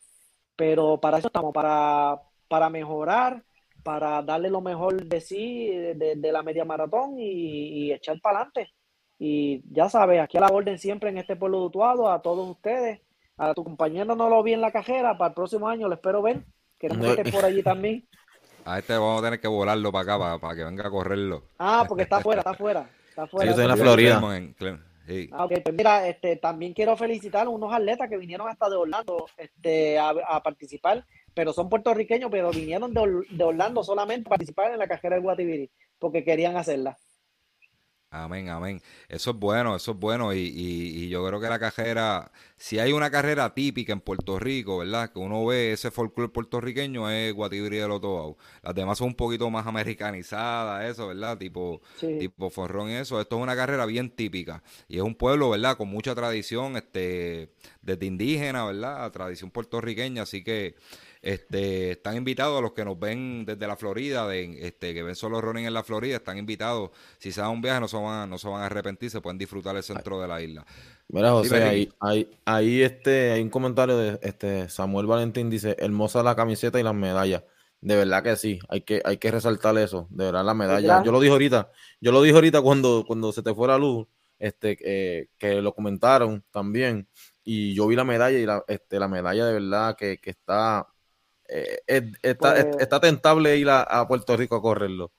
pero para eso estamos, para, para mejorar, para darle lo mejor de sí, de, la media maratón y, echar para adelante. Y ya sabes, aquí a la orden siempre en este pueblo de a todos ustedes. A tu compañero no lo vi en la cajera, para el próximo año lo espero ver. Que esté por allí también. A este vamos a tener que volarlo para acá, para, que venga a correrlo. Ah, porque está afuera, está afuera. Está afuera. Sí, en la Florida. Ah, okay. pues mira, este, también quiero felicitar a unos atletas que vinieron hasta de Orlando este, a, a participar pero son puertorriqueños, pero vinieron de, Orlando solamente a participar en la cajera de Guatibiri, porque querían hacerla. Amén, amén. Eso es bueno, eso es bueno. Y, yo creo que la cajera, si hay una carrera típica en Puerto Rico, ¿verdad? Que uno ve ese folclore puertorriqueño es Guatibiri de Lotobao. Las demás son un poquito más americanizadas, eso, ¿verdad? Tipo, tipo forrón y eso. Esto es una carrera bien típica. Y es un pueblo, ¿verdad? Con mucha tradición, este, desde indígena, ¿verdad? Tradición puertorriqueña. Así que este, están invitados a los que nos ven desde la Florida, de, este, que ven solo running en la Florida, están invitados. Si se da un viaje, no se van, no se van a arrepentir, se pueden disfrutar el centro de la isla. Mira, José, ahí, ahí, este, hay un comentario de este Samuel Valentín, dice, hermosa la camiseta y las medallas. De verdad que sí, hay que, hay que resaltar eso, de verdad la medalla. Yo lo dije ahorita, yo lo dije ahorita cuando, cuando se te fue la luz, este, eh, que lo comentaron también, y yo vi la medalla y la, este, la medalla de verdad que, que está eh, está, pues está, tentable ir a, Puerto Rico a correrlo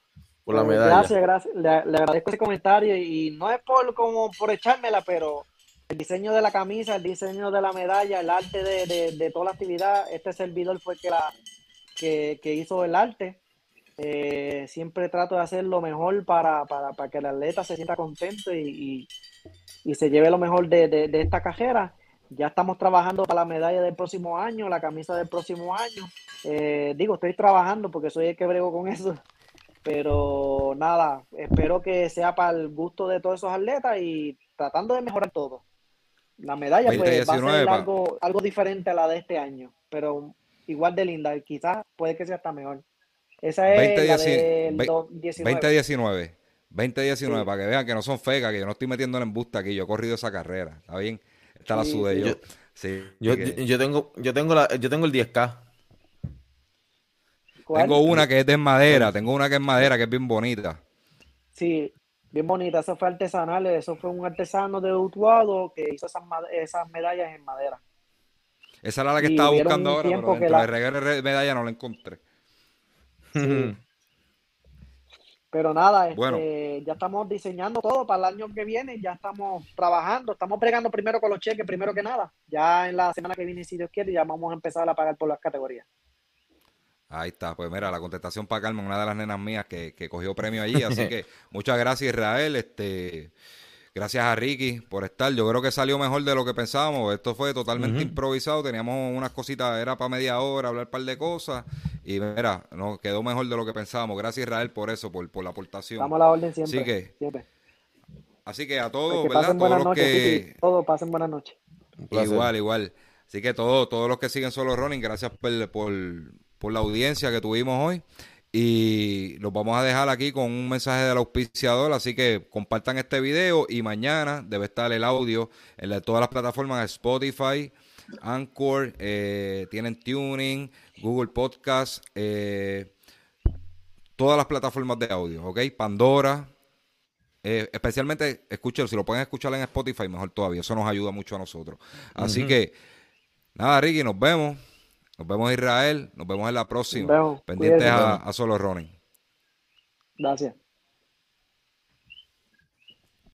por la pues, medalla. Gracias, gracias. Le, agradezco ese comentario y no es por como por echármela, pero el diseño de la camisa, el diseño de la medalla, el arte de, toda la actividad, este servidor fue que, la, que, hizo el arte. Eh, siempre trato de hacer lo mejor para, que el atleta se sienta contento y, se lleve lo mejor de, esta cajera. Ya estamos trabajando para la medalla del próximo año, la camisa del próximo año. Eh, digo, estoy trabajando porque soy el que brego con eso. Pero nada, espero que sea para el gusto de todos esos atletas y tratando de mejorar todo. La medalla pues, va a ser algo, algo diferente a la de este año, pero igual de linda. Quizás puede que sea hasta mejor. Esa es la del 2019. 2019, para que vean que no son fecas, que yo no estoy metiendo en embuste aquí, yo he corrido esa carrera, ¿está bien? Está la sube yo. Sí, yo, yo, tengo, yo tengo la, yo tengo el 10K. Tengo una que es de madera, tengo una que es madera, que es bien bonita. Sí, bien bonita. Eso fue artesanal, eso fue un artesano de Utuado que hizo esas, esas medallas en madera. Esa era la que estaba buscando ahora, pero dentro la... de medalla no la encontré. Pero nada, este, ya estamos diseñando todo para el año que viene, ya estamos trabajando, estamos pregando primero con los cheques, primero que nada. Ya en la semana que viene, si Dios quiere, ya vamos a empezar a pagar por las categorías. Ahí está, pues mira, la contestación para Carmen, una de las nenas mías que, que cogió premio allí, así que muchas gracias Israel, este Gracias a Ricky por estar. Yo creo que salió mejor de lo que pensábamos. Esto fue totalmente improvisado. Teníamos unas cositas, era para media hora, hablar un par de cosas. Y mira, nos quedó mejor de lo que pensábamos. Gracias Israel por eso, por, por la aportación. Vamos a la orden siempre. Así que, siempre. Así que a todos, pues ¿verdad? Todos los que... Todos pasen buenas noches. Igual, igual. Así que todos, todos los que siguen solo running, gracias por, por, por la audiencia que tuvimos hoy. Y los vamos a dejar aquí con un mensaje del auspiciador, así que compartan este video y mañana debe estar el audio en todas las plataformas Spotify, Anchor, eh, tienen Tuning, Google Podcast, eh, todas las plataformas de audio, ¿ok? Pandora, eh, especialmente, escúchelo, si lo pueden escuchar en Spotify, mejor todavía, eso nos ayuda mucho a nosotros. Así que, nada, Ricky, nos vemos. Nos vemos Israel, nos vemos en la próxima. Pendientes a, a Solo Ronin. Gracias.